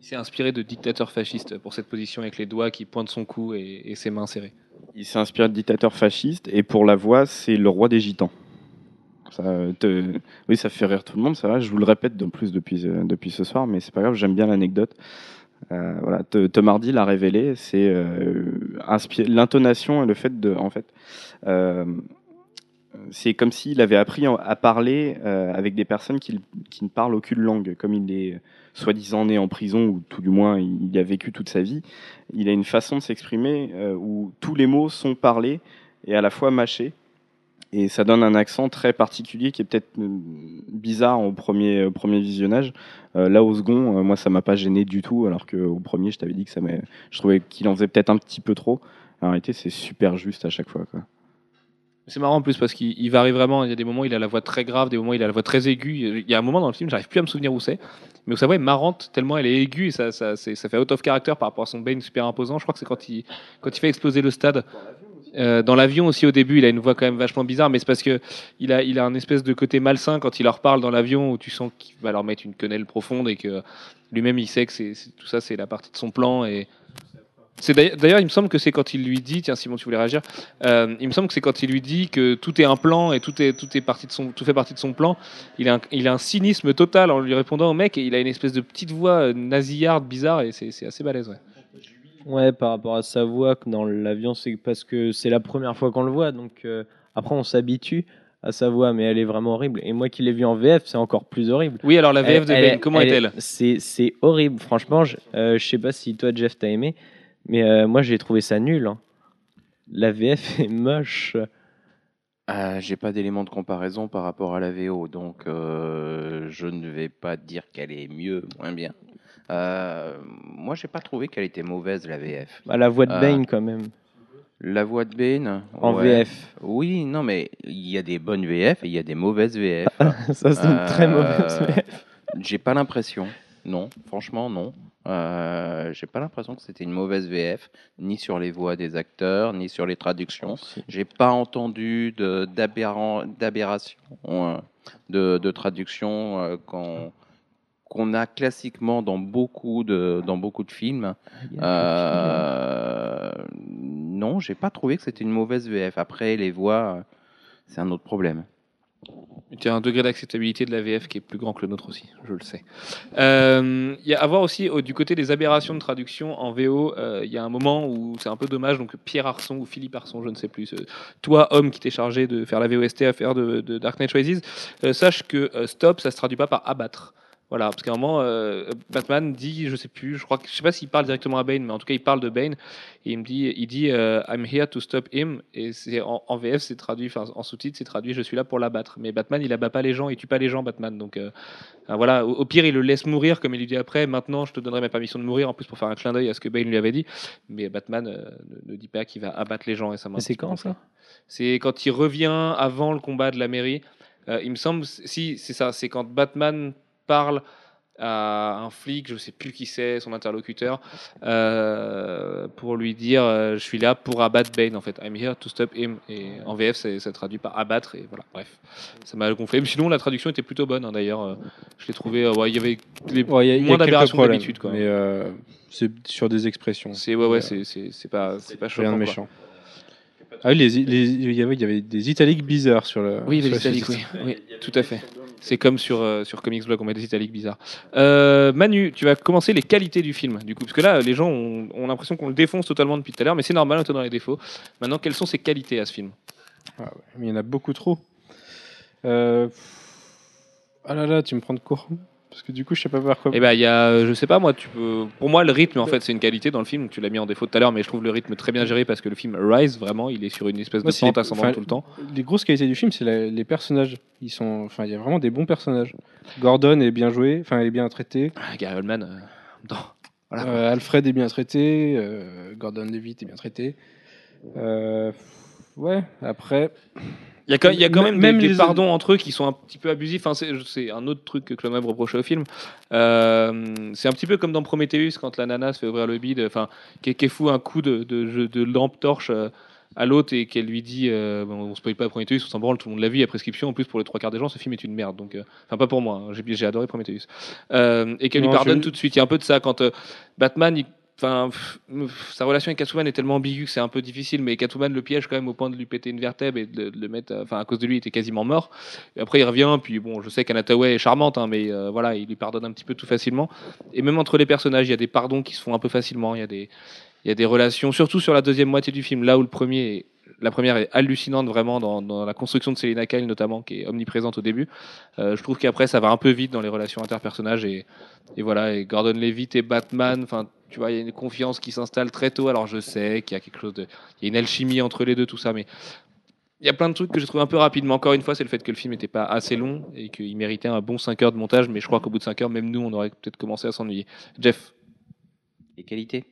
Il s'est inspiré de dictateur fasciste pour cette position avec les doigts qui pointent son cou et, ses mains serrées. Il s'est inspiré de dictateurs fascistes et pour la voix, c'est le roi des gitans. Oui, ça fait rire tout le monde, ça va. Je vous le répète de plus depuis, euh, depuis ce soir, mais c'est pas grave, j'aime bien l'anecdote. Euh, voilà, Tom Hardy l'a révélé. C'est euh, l'intonation et le fait de, en fait, euh, c'est comme s'il avait appris en- à parler euh, avec des personnes qui, qui ne parlent aucune langue, comme il est soi-disant né en prison ou tout du moins il, y a vécu toute sa vie. Il a une façon de s'exprimer euh, où tous les mots sont parlés et à la fois mâchés. Et ça donne un accent très particulier qui est peut-être euh, bizarre au premier, au premier visionnage. Euh, là, au second, euh, moi, ça m'a pas gêné du tout, alors qu'au premier, je t'avais dit que ça je trouvais qu'il en faisait peut-être un petit peu trop. En réalité, c'est super juste à chaque fois. C'est marrant en plus parce qu'il il varie vraiment. Il y a des moments où il a la voix très grave, des moments où il a la voix très aiguë. Il y a un moment dans le film, j'arrive plus à me souvenir où c'est, mais où sa voix est marrante tellement elle est aiguë et ça, ça, ça fait out of character par rapport à son Bane super imposant. Je crois que c'est quand il, quand il fait exploser le stade. Euh, dans l'avion aussi au début, il a une voix quand même vachement bizarre, mais c'est parce que il a, il a un espèce de côté malsain quand il leur parle dans l'avion où tu sens qu'il va leur mettre une quenelle profonde et que lui-même il sait que c'est- tout ça c'est la partie de son plan et c'est d'ailleurs, il me semble que c'est quand il lui dit, tiens Simon, tu voulais réagir. Euh, il me semble que c'est quand il lui dit que tout est un plan et tout est tout est parti de son tout fait partie de son plan. Il a un, il a un cynisme total en lui répondant au mec et il a une espèce de petite voix euh, nasillarde bizarre et c'est, assez balèze. Ouais. Ouais, par rapport à sa voix dans l'avion, c'est parce que c'est la première fois qu'on le voit. Donc euh, après, on s'habitue à sa voix, mais elle est vraiment horrible. Et moi qui l'ai vu en VF, c'est encore plus horrible. Oui, alors la VF Elle- de elle est- comment elle est-elle? C'est c'est horrible, franchement. Je, euh, je sais pas si toi, Jeff, t'as aimé, mais euh, moi j'ai trouvé ça nul. hein. La VF est moche. Euh, J'ai pas d'éléments de comparaison par rapport à la VO, donc euh, je ne vais pas dire qu'elle est mieux, moins bien. Euh, moi, j'ai pas trouvé qu'elle était mauvaise la VF. Bah, la voix de Ah. Bane, quand même, La voix de Bane en ouais. VF. Oui, non, mais il y a des bonnes VF et il y a des mauvaises VF. ça, c'est une très Euh, mauvaise VF. J'ai pas l'impression. Non, franchement, non. Euh, J'ai pas l'impression que c'était une mauvaise VF, ni sur les voix des acteurs, ni sur les traductions. J'ai pas entendu d'aberration euh, de, de traduction euh, qu'on a classiquement dans beaucoup de dans beaucoup de films. Euh, non, j'ai pas trouvé que c'était une mauvaise VF. Après, les voix, euh, c'est un autre problème. Tu as un degré d'acceptabilité de la VF qui est plus grand que le nôtre aussi, je le sais. Euh, Il y a à voir aussi au- du côté des aberrations de traduction en VO. euh, Il y a un moment où c'est un peu dommage. Donc Pierre Arson ou Philippe Arson, je ne sais plus. toi, homme qui t'es chargé de faire la VOST à faire de, de Dark Knight Rises, euh, sache que stop, ça se traduit pas par abattre. Voilà, parce qu'à un moment, euh, Batman dit, je sais plus, je crois que je sais pas s'il parle directement à Bane, mais en tout cas il parle de Bane et il me dit, il dit, euh, I'm here to stop him et c'est en, en VF c'est traduit, enfin en sous-titre c'est traduit, je suis là pour l'abattre. Mais Batman il abat pas les gens, il tue pas les gens Batman, donc euh, voilà, au, au pire il le laisse mourir comme il lui dit après. Maintenant je te donnerai ma permission de mourir en plus pour faire un clin d'œil à ce que Bane lui avait dit, mais Batman ne, ne dit pas qu'il va abattre les gens et ça m'a. Mais c'est quand, ça? C'est quand il revient avant le combat de la mairie. Il me semble, si c'est ça, c'est quand Batman parle à un flic, je sais plus qui c'est, son interlocuteur, euh, pour lui dire euh, je suis là pour abattre Bane en fait. I'm here to stop him. Et en VF, ça traduit par abattre et voilà. Bref, ça m'a gonflé. Mais sinon, la traduction était plutôt bonne hein, d'ailleurs. Je l'ai trouvé. euh, ouais, il y avait les- Ouais, y a- moins d'aberrations d'habitude quoi. Mais c'est sur des expressions. C'est ouais ouais, c'est pas c'est pas Rien choquant. de quoi. méchant. Ah oui, il, y avait, des italiques bizarres sur le. Oui, sur les le italiques, oui, oui, tout à fait. C'est comme sur, euh, sur Comics Blog, on met des italiques bizarres. Euh, Manu, tu vas commencer les qualités du film, du coup, parce que là, les gens ont, l'impression qu'on le défonce totalement depuis tout à l'heure, mais c'est normal, on est dans les défauts. Maintenant, quelles sont ses qualités à ce film? Ah il y en a beaucoup trop. Euh, Ah là là, tu me prends de court. Parce que du coup, je sais pas par quoi. Eh ben, il y a, euh, je sais pas, moi, tu peux. Pour moi, le rythme, en fait, c'est une qualité dans le film. Tu l'as mis en défaut tout à l'heure, mais je trouve le rythme très bien géré parce que le film Rise, vraiment, il est sur une espèce Moi, de les- pente ascendante enfin, tout le temps. Les grosses qualités du film, c'est la- les personnages. Ils sont, enfin, il y a vraiment des bons personnages. Gordon est bien joué, enfin, il est bien traité. Ah, Gary Oldman, euh, dans- voilà. Euh, Alfred est bien traité. euh, Gordon Levitt est bien traité. Euh, ouais. Après, Il y a quand, il y a quand même, Même des, des les- pardons entre eux qui sont un petit peu abusifs. Enfin, c'est, un autre truc que Monet reprochait au film. Euh, c'est un petit peu comme dans Prometheus quand la nana se fait ouvrir le bide, enfin, qui, qui fout un coup de, de, jeu- de lampe torche euh, à l'autre et qu'elle lui dit euh, bon, on spoil pas Prometheus, on s'en branle, tout le monde l'a vu, il y a prescription. En plus, pour les trois quarts des gens, ce film est une merde. Donc, euh, enfin, pas pour moi. hein, j'ai, adoré Prometheus. Euh, et qu'elle lui pardonne je- tout de suite. Il y a un peu de ça quand Batman. il- Enfin, sa relation avec Catwoman est tellement ambiguë que c'est un peu difficile, mais Catwoman le piège quand même au point de lui péter une vertèbre et de, le mettre. euh, Enfin, à cause de lui, il était quasiment mort. Et après, il revient, puis bon, je sais qu'Anataway est charmante, hein, mais euh, voilà, il lui pardonne un petit peu tout facilement. Et même entre les personnages, il y a des pardons qui se font un peu facilement. Il y a des, relations, surtout sur la deuxième moitié du film, là où le premier la première est hallucinante vraiment dans, dans la construction de Selina Kyle notamment, qui est omniprésente au début. Euh, je trouve qu'après, ça va un peu vite dans les relations interpersonnages et, et voilà. Et Gordon Levitt et Batman, enfin, tu vois, il y a une confiance qui s'installe très tôt. Alors je sais qu'il y a quelque chose de, il y a une alchimie entre les deux, tout ça, mais il y a plein de trucs que j'ai trouvé un peu rapide. Mais encore une fois, c'est le fait que le film n'était pas assez long et qu'il méritait un bon 5 heures de montage. Mais je crois qu'au bout de 5 heures, même nous, on aurait peut-être commencé à s'ennuyer. Jeff. Les qualités?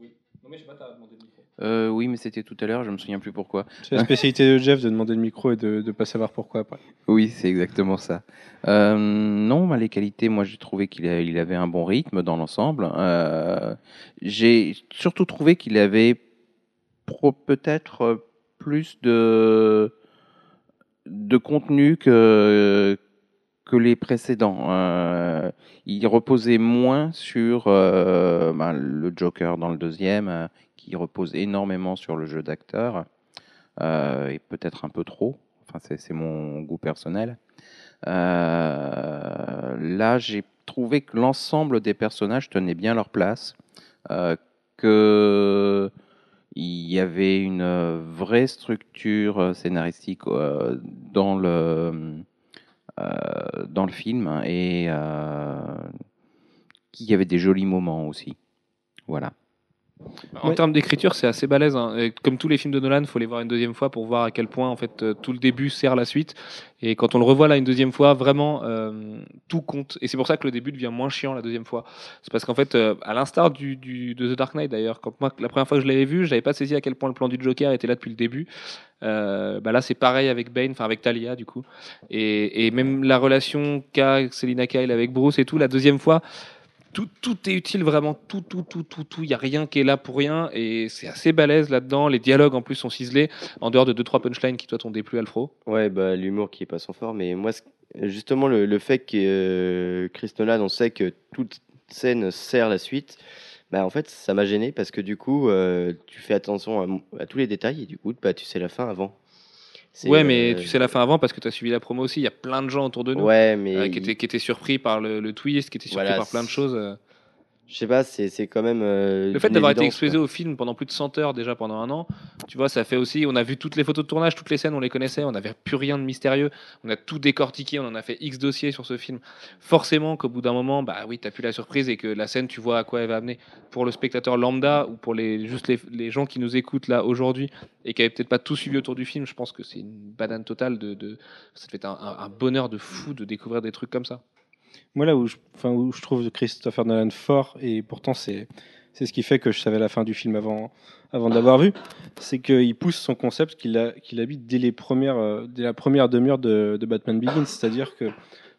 Non, mais je sais pas, t'as demandé. Euh, Oui, mais c'était tout à l'heure, je me souviens plus pourquoi. C'est la spécialité de Jeff de demander le micro et de ne pas savoir pourquoi après. Oui, c'est exactement ça. Euh, non, bah, les qualités, moi j'ai trouvé qu'il il avait un bon rythme dans l'ensemble. Euh, j'ai surtout trouvé qu'il avait peut-être plus de, de contenu que, que les précédents. Euh, il reposait moins sur euh, bah, le Joker dans le deuxième, euh, qui repose énormément sur le jeu d'acteur, euh, et peut-être un peu trop. C'est mon goût personnel. Euh, là, j'ai trouvé que l'ensemble des personnages tenaient bien leur place, euh, que y avait une vraie structure scénaristique euh, dans le dans le film et qu'il y avait des jolis moments aussi. Voilà. En Ouais. termes d'écriture, c'est assez balèze. hein. Comme tous les films de Nolan, il faut les voir une deuxième fois pour voir à quel point en fait euh, tout le début sert la suite. Et quand on le revoit là une deuxième fois, vraiment euh, tout compte. Et c'est pour ça que le début devient moins chiant la deuxième fois. C'est parce qu'en fait, euh, à l'instar du, du- de The Dark Knight d'ailleurs, quand moi la première fois que je l'avais vu, j'avais pas saisi à quel point le plan du Joker était là depuis le début. Euh, bah là, c'est pareil avec Bane, enfin avec Talia du coup, et, et même la relation qu'a Selina Kyle avec Bruce et tout. La deuxième fois, tout, tout est utile vraiment, tout, tout, tout, tout, tout. Il y a rien qui est là pour rien et c'est assez balèze là-dedans. Les dialogues en plus sont ciselés, en dehors de deux trois punchlines qui toi t'ont déplu Alfro. Ouais, bah, l'humour qui est pas son fort, mais moi, justement, le, le fait que euh, Chris Nolan, on sait que toute scène sert la suite, bah, en fait, ça m'a gêné parce que du coup, euh, tu fais attention à, à tous les détails et du coup, bah, tu sais la fin avant. Ouais, mais euh, tu sais la fin avant parce que tu as suivi la promo aussi. Il y a plein de gens autour de nous Ouais, mais euh, qui, il- étaient, qui étaient surpris par le, le twist, qui étaient surpris Voilà, par plein de choses. Je sais pas, c'est quand même. euh, Le fait d'avoir été exposé quoi. au film pendant plus de 100 heures déjà pendant un an, tu vois, ça fait aussi. On a vu toutes les photos de tournage, toutes les scènes, on les connaissait, on n'avait plus rien de mystérieux. On a tout décortiqué, on en a fait X dossiers sur ce film. Forcément qu'au bout d'un moment, bah oui, t'as plus la surprise et que la scène, tu vois à quoi elle va amener. Pour le spectateur lambda ou pour les, juste les, les gens qui nous écoutent là aujourd'hui et qui avaient peut-être pas tout suivi autour du film, je pense que c'est une banane totale de. de ça te fait un, un- un bonheur de fou de découvrir des trucs comme ça. Moi, là où je, enfin, où je trouve Christopher Nolan fort, et pourtant c'est c'est ce qui fait que je savais la fin du film avant, avant de l'avoir vu, c'est qu'il pousse son concept qu'il qu'il habite dès, les premières, euh, dès la première demi-heure de, de Batman Begins. C'est-à-dire que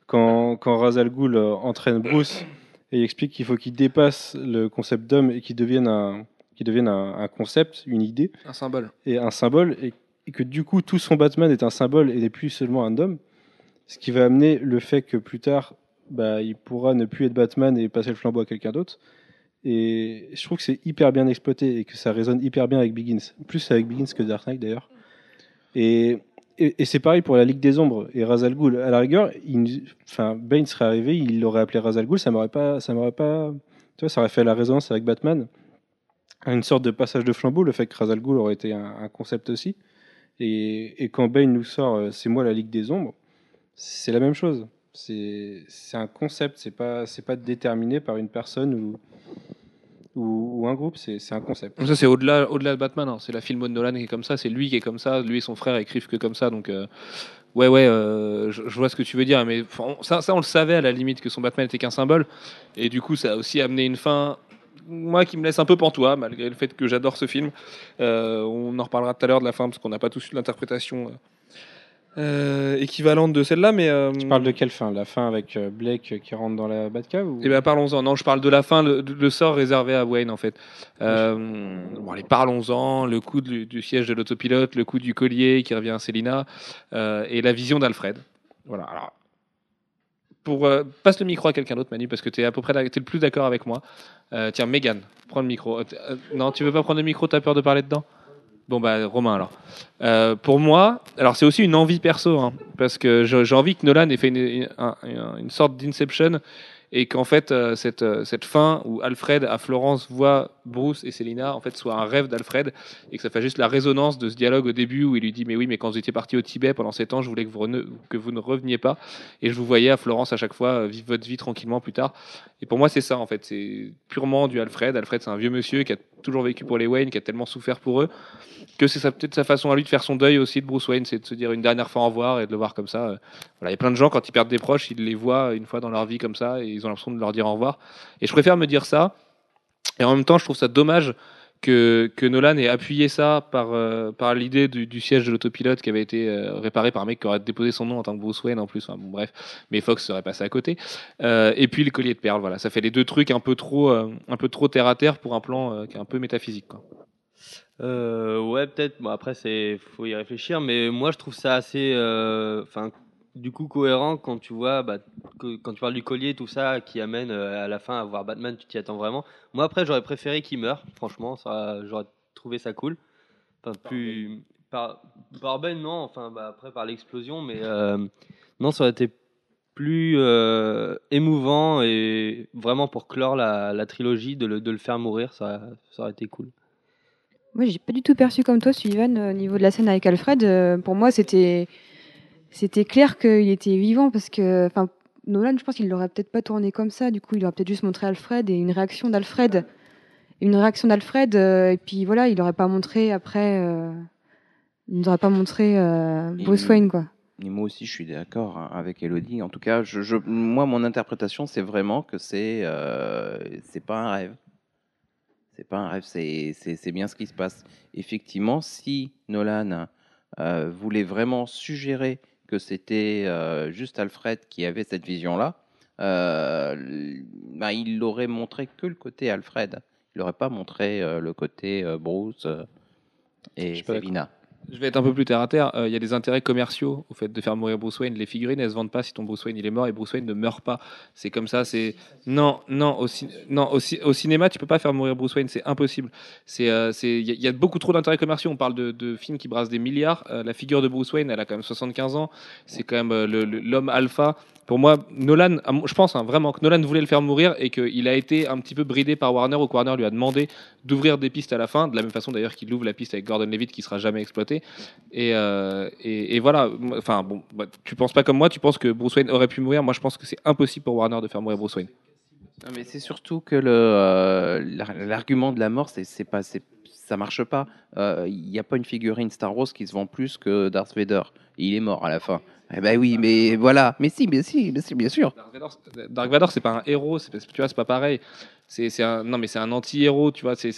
quand, quand Ra's al Ghul euh, entraîne Bruce et il explique qu'il faut qu'il dépasse le concept d'homme et qu'il devienne, un, qu'il devienne un, un concept, une idée, Un symbole. et un symbole, et, et que du coup tout son Batman est un symbole et n'est plus seulement un homme, ce qui va amener le fait que plus tard, bah, il pourra ne plus être Batman et passer le flambeau à quelqu'un d'autre. Et je trouve que c'est hyper bien exploité et que ça résonne hyper bien avec Begins, plus avec Begins que Dark Knight d'ailleurs. Et, c'est pareil pour la Ligue des Ombres et Ra's al Ghul. À la rigueur, il, enfin, Bane serait arrivé, il l'aurait appelé Ra's al Ghul, ça m'aurait pas, ça m'aurait pas, tu vois, ça aurait fait la résonance avec Batman une sorte de passage de flambeau, le fait que Ra's al Ghul aurait été un, un concept aussi. Et, et quand Bane nous sort euh, C'est moi la Ligue des Ombres, c'est la même chose. C'est un concept, c'est pas, pas déterminé par une personne ou, ou, un groupe, c'est un concept. Ça, c'est au-delà au -delà de Batman. hein. C'est la film de Nolan qui est comme ça. C'est lui qui est comme ça. Lui et son frère écrivent que comme ça. Donc, euh, ouais, ouais, euh, je, vois ce que tu veux dire. Mais on- ça, on le savait à la limite que son Batman était qu'un symbole. Et du coup, ça a aussi amené une fin. Moi, qui me laisse un peu pantois, malgré le fait que j'adore ce film. Euh, on en reparlera tout à l'heure de la fin, parce qu'on n'a pas tous eu l'interprétation euh, équivalente de celle-là. Mais euh, Tu parles de quelle fin? La fin avec euh, Blake qui rentre dans la Batcave ou... eh bien, parlons-en. Non, je parle de la fin, le, le sort réservé à Wayne, en fait. Euh, bon, allez, parlons-en. Le coup du, du siège de l'autopilote, le coup du collier qui revient à Célina, euh, et la vision d'Alfred. Voilà. Alors, pour euh, passe le micro à quelqu'un d'autre, Manu, parce que tu es à peu près t'es le plus d'accord avec moi. Euh, tiens, Megan, prends le micro. Euh, euh, non, tu veux pas prendre le micro, t'as peur de parler dedans? Bon bah Romain alors. Euh, pour moi, alors c'est aussi une envie perso, hein, parce que j'ai envie que Nolan ait fait une, une- un- une sorte d'inception et qu'en fait euh, cette, euh, cette fin où Alfred à Florence voit Bruce et Selina en fait soit un rêve d'Alfred et que ça fait juste la résonance de ce dialogue au début où il lui dit mais oui mais quand vous étiez parti au Tibet pendant sept ans je voulais que vous, que vous ne reveniez pas et je vous voyais à Florence à chaque fois vivre votre vie tranquillement plus tard. Et pour moi c'est ça en fait. C'est purement du Alfred. Alfred c'est un vieux monsieur qui a toujours vécu pour les Wayne qui a tellement souffert pour eux que c'est peut-être sa façon à lui de faire son deuil aussi de Bruce Wayne c'est de se dire une dernière fois au revoir et de le voir comme ça euh, voilà, il y a plein de gens, quand ils perdent des proches, ils les voient une fois dans leur vie comme ça et ils ont l'impression de leur dire au revoir. Et je préfère me dire ça. Et en même temps, je trouve ça dommage que, Nolan ait appuyé ça par, euh, par l'idée du, siège de l'autopilote qui avait été euh, réparé par un mec qui aurait déposé son nom en tant que Bruce Wayne en plus. Bref, mais Fox serait passé à côté. Euh, et puis le collier de perles, voilà. Ça fait les deux trucs un peu trop, un peu trop terre à terre pour un plan qui est un peu métaphysique. Ouais, peut-être. Bon, après, c'est faut y réfléchir, mais moi, je trouve ça assez, enfin, du coup, cohérent quand tu vois, bah, que- quand tu parles du collier, tout ça, qui amène euh, à la fin à voir Batman, tu t'y attends vraiment. Moi, après, j'aurais préféré qu'il meure. Franchement, ça, j'aurais trouvé ça cool. Enfin, plus par, par Ben, non. Enfin, bah, après, par l'explosion, mais euh, non, ça aurait été plus euh, émouvant et vraiment pour clore la, la trilogie de le, de le faire mourir, ça, ça aurait été cool. Moi, j'ai pas du tout perçu comme toi, Sullivan, au niveau de la scène avec Alfred. Pour moi, c'était c'était clair qu'il était vivant parce que, enfin, Nolan, je pense qu'il l'aurait peut-être pas tourné comme ça. Du coup, il aurait peut-être juste montré Alfred et une réaction d'Alfred, une réaction d'Alfred. euh, et puis voilà, il aurait pas montré après. euh, il nous aurait pas montré euh, Bruce Wayne, quoi. Et moi aussi, je suis d'accord hein, avec Elodie. En tout cas, je, je- moi, mon interprétation, c'est vraiment que c'est euh, c'est pas un rêve. C'est pas un rêve, c'est bien ce qui se passe. Effectivement, si Nolan voulait vraiment suggérer que c'était euh, juste Alfred qui avait cette vision-là, euh, bah, il l'aurait montré que le côté Alfred. Il n'aurait pas montré euh, le côté Bruce et. Selina. Je vais être un peu plus terre à terre. Euh, Il y a des intérêts commerciaux au fait de faire mourir Bruce Wayne. Les figurines, elles se vendent pas si ton Bruce Wayne il est mort et Bruce Wayne ne meurt pas. C'est comme ça. C'est non, non, au, ci- non au, ci- au cinéma, tu peux pas faire mourir Bruce Wayne. C'est impossible. C'est, euh, il y, a- beaucoup trop d'intérêts commerciaux. On parle de, de films qui brassent des milliards. Euh, la figure de Bruce Wayne, elle a quand même 75 ans. C'est quand même l'homme alpha. Pour moi, Nolan, je pense hein, vraiment que Nolan voulait le faire mourir et qu'il a été un petit peu bridé par Warner ou Warner lui a demandé d'ouvrir des pistes à la fin, de la même façon d'ailleurs qu'il ouvre la piste avec Gordon Levitt qui sera jamais Et, euh, et, et voilà, enfin bon, bah, tu penses pas comme moi, tu penses que Bruce Wayne aurait pu mourir. Moi, je pense que c'est impossible pour Warner de faire mourir Bruce Wayne. Non, mais c'est surtout que le, euh, l'ar- l'argument de la mort, c'est, c'est pas, c'est, ça marche pas. Euh, Il n'y a pas une figurine Star Wars qui se vend plus que Darth Vader. Il est mort à la fin. Eh ben oui, mais voilà. Mais si, mais si, mais si, bien sûr. Dark Vador, c'est- Dark Vador, c'est pas un héros, c'est, tu vois, c'est pas pareil. C'est, un, non, mais c'est un anti-héros, tu vois. C'est,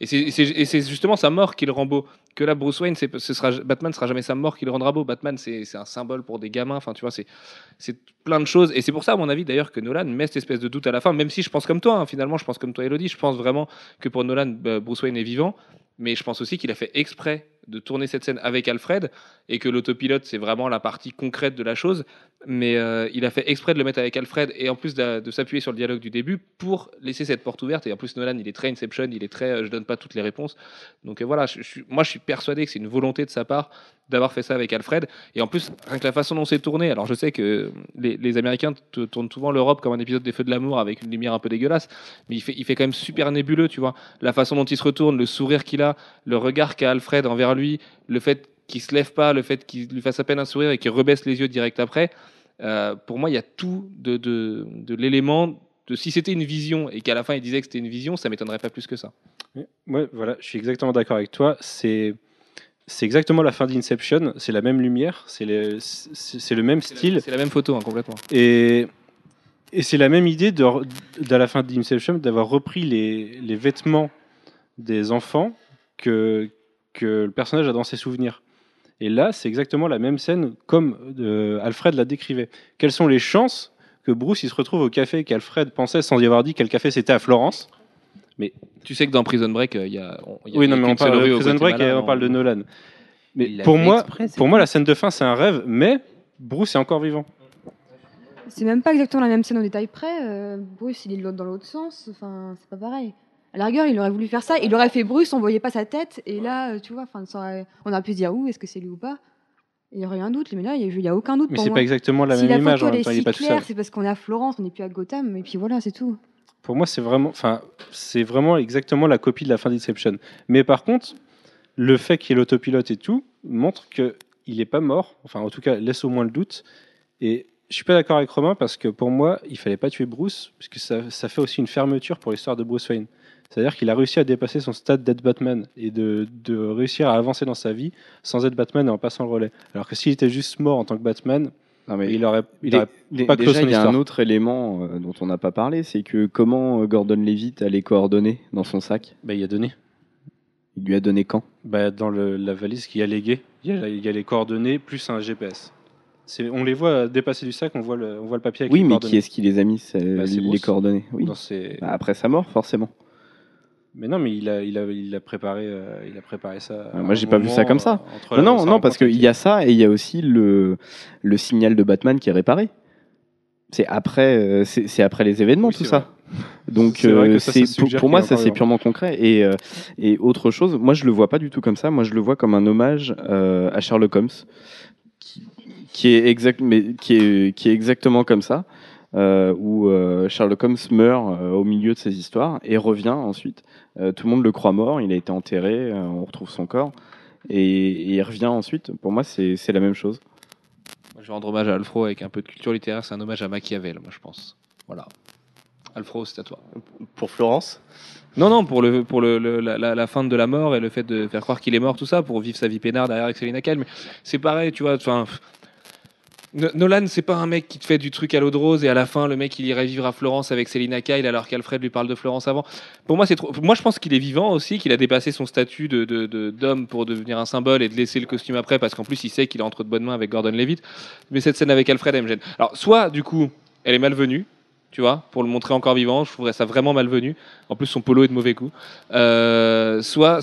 et, c'est, justement sa mort qui le rend beau. Que là, Bruce Wayne, ce sera, Batman sera jamais sa mort qui le rendra beau. Batman, c'est, un symbole pour des gamins. Enfin, tu vois, c'est, c'est plein de choses. Et c'est pour ça, à mon avis, d'ailleurs, que Nolan met cette espèce de doute à la fin. Même si je pense comme toi, hein, finalement, je pense comme toi, Elodie. Je pense vraiment que pour Nolan, bah, Bruce Wayne est vivant. Mais je pense aussi qu'il a fait exprès de tourner cette scène avec Alfred et que l'autopilote, c'est vraiment la partie concrète de la chose. Mais euh, il a fait exprès de le mettre avec Alfred et en plus de, s'appuyer sur le dialogue du début pour laisser cette porte ouverte. Et en plus, Nolan, il est très Inception, il est très euh, je donne pas toutes les réponses. Donc euh, voilà, moi je suis persuadé que c'est une volonté de sa part d'avoir fait ça avec Alfred. Et en plus, rien que la façon dont c'est tourné, alors je sais que les, les Américains tournent souvent l'Europe comme un épisode des Feux de l'amour avec une lumière un peu dégueulasse, mais il fait, il fait quand même super nébuleux, tu vois. La façon dont il se retourne, le sourire qu'il a, le regard qu'a Alfred envers lui, le fait qu'il se lève pas, le fait qu'il lui fasse à peine un sourire et qu'il rebaisse les yeux direct après. Euh, pour moi, il y a tout de, de, de l'élément de si c'était une vision et qu'à la fin il disait que c'était une vision, ça m'étonnerait pas plus que ça. Ouais, voilà, je suis exactement d'accord avec toi. C'est c'est exactement la fin d'Inception. C'est la même lumière, c'est le, c'est le même style. C'est la même photo hein, complètement. Et, et c'est la même idée de, de la fin d'Inception d'avoir repris les, les vêtements des enfants que, que le personnage a dans ses souvenirs. Et là, c'est exactement la même scène comme euh, Alfred la décrivait. Quelles sont les chances que Bruce il se retrouve au café qu'Alfred pensait sans y avoir dit quel café c'était à Florence? Tu sais que dans Prison Break, euh, il y a. on- il y a- Oui, non, mais on parle de Prison Break et on parle de Nolan. Mais pour moi, exprès, pour moi, la scène de fin, c'est un rêve, mais Bruce est encore vivant. C'est même pas exactement la même scène au détail près. euh, Bruce, il est dans l'autre sens. Enfin, c'est pas pareil. À la rigueur, il aurait voulu faire ça. Il aurait fait Bruce, on voyait pas sa tête. Et là, euh, tu vois, enfin, on aurait pu se dire, où est-ce que c'est lui ou pas? Il y aurait eu un doute. Mais là, il y a- a aucun doute Mais c'est pas exactement la si même la image en même est temps, il si est pas tout seul. c'est parce qu'on est à Florence, on n'est plus à Gotham. Et puis voilà, c'est tout. Pour moi, c'est vraiment, enfin, c'est vraiment exactement la copie de la fin d'Inception. Mais par contre, le fait qu'il y ait l'autopilote et tout montre que il est pas mort. Enfin, en tout cas, laisse au moins le doute. Et je suis pas d'accord avec Romain parce que pour moi, il fallait pas tuer Bruce puisque ça, ça fait aussi une fermeture pour l'histoire de Bruce Wayne. C'est-à-dire qu'il a réussi à dépasser son stade d'être Batman et de, de réussir à avancer dans sa vie sans être Batman et en passant le relais. Alors que s'il était juste mort en tant que Batman, Non, mais il aurait, il aurait pas déjà, son il y a un autre élément euh, dont on n'a pas parlé, c'est que comment euh, Gordon Levitt a les coordonnées dans son sac? Bah, il a donné. Il lui a donné quand? Bah, dans le- la valise qu'il y a léguée, il y a, il y a les coordonnées plus un GPS. On les voit dépasser du sac, on voit le, on voit le papier avec Oui, les mais qui est-ce qui les a mis Bah, les Bruce. coordonnées? Oui. Dans ses- Bah, après sa mort, forcément. Mais non, mais il a, il a, il a préparé, euh, il a préparé ça. à moi, j'ai pas vu ça comme ça. euh, Non, non, non, parce qu'il y a ça et il y a aussi le, le signal de Batman qui est réparé. C'est après, euh, c'est après les événements, Oui, tout ça. Donc, euh, ça, ça pour, moi, ça c'est purement concret. Et, euh, et autre chose, moi, je le vois pas du tout comme ça. Moi, je le vois comme un hommage à Sherlock Holmes, qui, qui est exact, mais qui est, qui est exactement comme ça, euh, où euh, Sherlock Holmes meurt euh, au milieu de ses histoires et revient ensuite. Euh, tout le monde le croit mort, il a été enterré, euh, on retrouve son corps. Et, et il revient ensuite. Pour moi, c'est c'est la même chose. Moi, je vais rendre hommage à Alfro avec un peu de culture littéraire. C'est un hommage à Machiavel, moi, je pense. Voilà. Alfro, c'est à toi. Pour Florence? Non, non, pour, le, pour le, le- la, la- fin de la mort et le fait de faire croire qu'il est mort, tout ça, pour vivre sa vie peinard derrière avec Selina Kyle. Mais c'est pareil, tu vois. Nolan, c'est pas un mec qui te fait du truc à l'eau de rose et à la fin, le mec, il irait vivre à Florence avec Selina Kyle alors qu'Alfred lui parle de Florence avant. Pour moi, c'est trop. Moi, je pense qu'il est vivant aussi, qu'il a dépassé son statut de, de- d'homme pour devenir un symbole et de laisser le costume après parce qu'en plus, il sait qu'il est entre de bonnes mains avec Gordon Levitt. Mais cette scène avec Alfred, elle me gêne. Alors, soit, du coup, elle est malvenue. Tu vois, pour le montrer encore vivant, je trouverais ça vraiment malvenu. En plus, son polo est de mauvais goût. Euh, soit,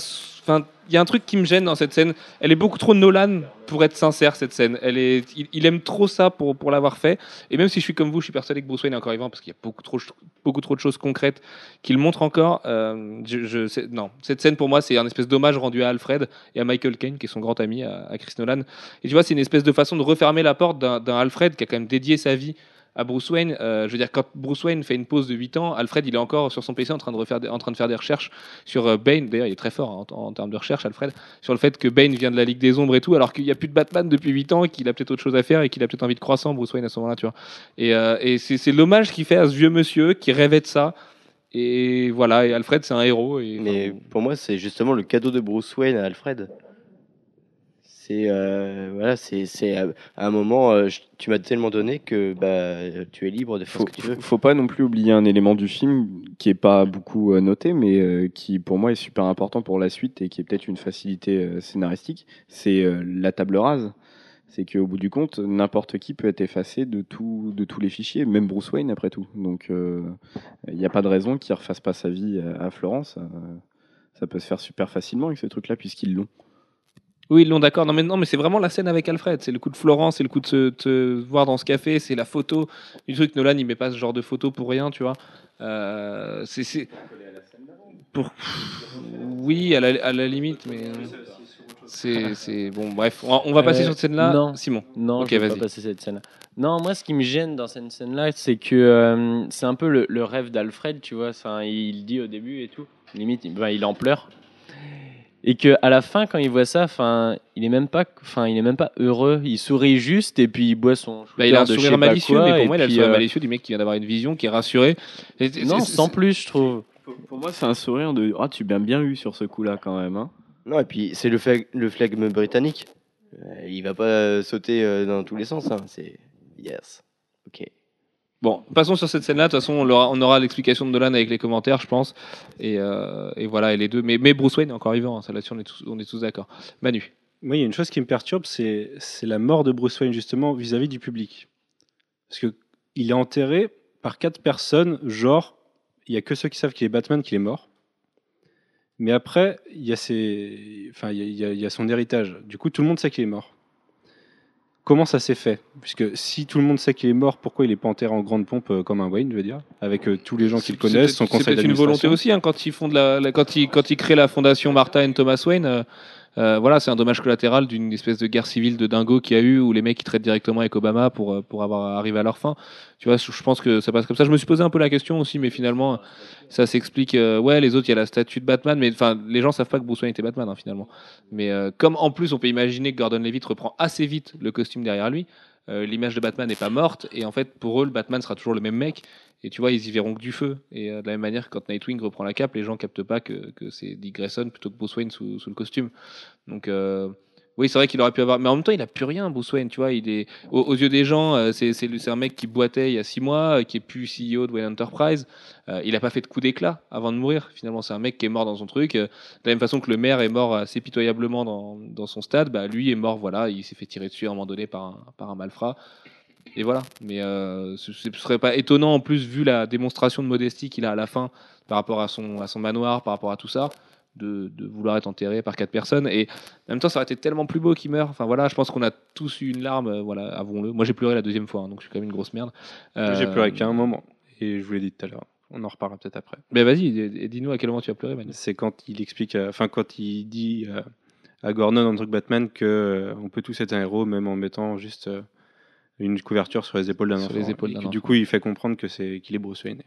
il y a un truc qui me gêne dans cette scène. Elle est beaucoup trop Nolan pour être sincère cette scène. Elle est, il, aime trop ça pour pour l'avoir fait. Et même si je suis comme vous, je suis persuadé que Bruce Wayne est encore vivant parce qu'il y a beaucoup trop beaucoup trop de choses concrètes qu'il montre encore. Euh, je, non, cette scène pour moi c'est un espèce d'hommage rendu à Alfred et à Michael Caine qui est son grand ami à, à Chris Nolan. Et tu vois, c'est une espèce de façon de refermer la porte d'un Alfred qui a quand même dédié sa vie à Bruce Wayne. Euh, je veux dire, quand Bruce Wayne fait une pause de 8 ans, Alfred, il est encore sur son PC en train de, refaire en train de faire des recherches sur euh, Bane. D'ailleurs, il est très fort hein, en, en termes de recherche, Alfred, sur le fait que Bane vient de la Ligue des Ombres et tout, alors qu'il n'y a plus de Batman depuis 8 ans et qu'il a peut-être autre chose à faire et qu'il a peut-être envie de croissant, Bruce Wayne, à ce moment-là, tu vois. Et, euh, et c'est l'hommage qu'il fait à ce vieux monsieur qui rêvait de ça. Et voilà, et Alfred, c'est un héros. Et, Mais pour moi, c'est justement le cadeau de Bruce Wayne à Alfred. C'est euh, voilà, c'est c'est à un moment, euh, je- tu m'as tellement donné que bah tu es libre de faire Faut, ce que tu veux. faut pas non plus oublier un élément du film qui est pas beaucoup euh, noté, mais euh, qui pour moi est super important pour la suite et qui est peut-être une facilité euh, scénaristique. C'est euh, la table rase. C'est qu'au bout du compte, n'importe qui peut être effacé de, tout, de tous les fichiers, même Bruce Wayne après tout. Donc il n'y a pas de raison qu'il refasse pas sa vie à, à Florence. Euh, ça peut se faire super facilement avec ce truc-là puisqu'ils l'ont. Oui, ils l'ont d'accord. Non, mais, non, mais c'est vraiment la scène avec Alfred. C'est le coup de Florence, c'est le coup de se, te voir dans ce café, c'est la photo du truc. Nolan, il met pas ce genre de photo pour rien, tu vois. Euh, c'est. Pour... Oui, à la, à la limite, mais. euh, C'est, bon, bref, on va, va passer Euh, sur cette scène-là. non. Simon. Non, Ok, je vais pas passer cette scène. Non, moi, ce qui me gêne dans cette scène-là, c'est que euh, c'est un peu le, le rêve d'Alfred, tu vois. Ça, il dit au début et tout. Limite, il, ben, il en pleure. Et que à la fin, quand il voit ça, enfin, il est même pas, enfin, il est même pas heureux. Il sourit juste et puis il boit son. Bah, il a un de sourire malicieux, quoi, mais pour moi, il a le sourire euh, malicieux du mec qui vient d'avoir une vision, qui est rassuré. Et Non, sans plus, je trouve. Pour moi, c'est un sourire de Ah, tu m'as bien eu sur ce coup-là quand même. Hein. Non, et puis c'est le flag, le flegme britannique. Euh, il va pas sauter euh, dans tous les sens. Hein. C'est yes. Ok. Bon, passons sur cette scène-là. De toute façon, on aura, on aura l'explication de Nolan avec les commentaires, je pense. Et, euh, voilà, et les deux. Mais, Bruce Wayne est encore vivant, hein, là-dessus, on est tous, d'accord. Manu. Moi, il y a une chose qui me perturbe, c'est la mort de Bruce Wayne, justement, vis-à-vis du public. Parce que il est enterré par quatre personnes, genre, il n'y a que ceux qui savent qu'il est Batman qu'il est mort. Mais après, il y a son héritage. Du coup, tout le monde sait qu'il est mort. Comment ça s'est fait? Puisque si tout le monde sait qu'il est mort, pourquoi il est pas enterré en grande pompe euh, comme un Wayne, je veux dire, avec euh, tous les gens qui le connaissent, son conseil C'est une volonté aussi hein, quand ils font de la, la- quand ils quand ils créent la fondation Martha et Thomas Wayne. Euh, voilà, c'est un dommage collatéral d'une espèce de guerre civile de dingo qu'il y a eu où les mecs ils traitent directement avec Obama pour euh, pour avoir arrivé à leur fin. Tu vois, je pense que ça passe comme ça. Je me suis posé un peu la question aussi, mais finalement ça s'explique. euh, ouais, les autres il y a la statue de Batman, mais enfin les gens savent pas que Bruce Wayne était Batman hein, finalement. Mais comme en plus on peut imaginer que Gordon Levitt reprend assez vite le costume derrière lui, euh, l'image de Batman n'est pas morte et en fait pour eux le Batman sera toujours le même mec. Et tu vois, ils y verront que du feu. Et euh, de la même manière, quand Nightwing reprend la cape, les gens captent pas que, c'est Dick Grayson plutôt que Bruce Wayne sous, sous le costume. Donc, euh, oui, c'est vrai qu'il aurait pu avoir. Mais en même temps, il a plus rien, Bruce Wayne. Tu vois, il est aux, yeux des gens, euh, c'est c'est un mec qui boitait il y a six mois, euh, qui est plus CEO de Wayne Enterprise. Euh, il a pas fait de coup d'éclat avant de mourir. Finalement, c'est un mec qui est mort dans son truc. De la même façon que le maire est mort assez pitoyablement dans, son stade, bah lui est mort. Voilà, il s'est fait tirer dessus à un moment donné par un, malfrat. Et voilà. Mais ce, ce serait pas étonnant en plus vu la démonstration de modestie qu'il a à la fin par rapport à son manoir, par rapport à tout ça, de, de vouloir être enterré par quatre personnes. Et en même temps, ça aurait été tellement plus beau qu'il meure. Enfin voilà, je pense qu'on a tous eu une larme. euh, voilà, avouons-le. Moi, j'ai pleuré la deuxième fois, hein, donc je suis quand même une grosse merde. J'ai Euh, pleuré qu'à un moment. Et je vous l'ai dit tout à l'heure. On en reparlera peut-être après. Ben vas-y, dis- dis-nous à quel moment tu as pleuré, Manu. C'est quand il explique, euh, enfin quand il dit à Gordon en tant que Batman que on peut tous être un héros même en mettant juste une couverture sur les épaules d'un Sur enfant. les épaules Et que Du coup, il fait comprendre que c'est qu'il est Bruce Wayne.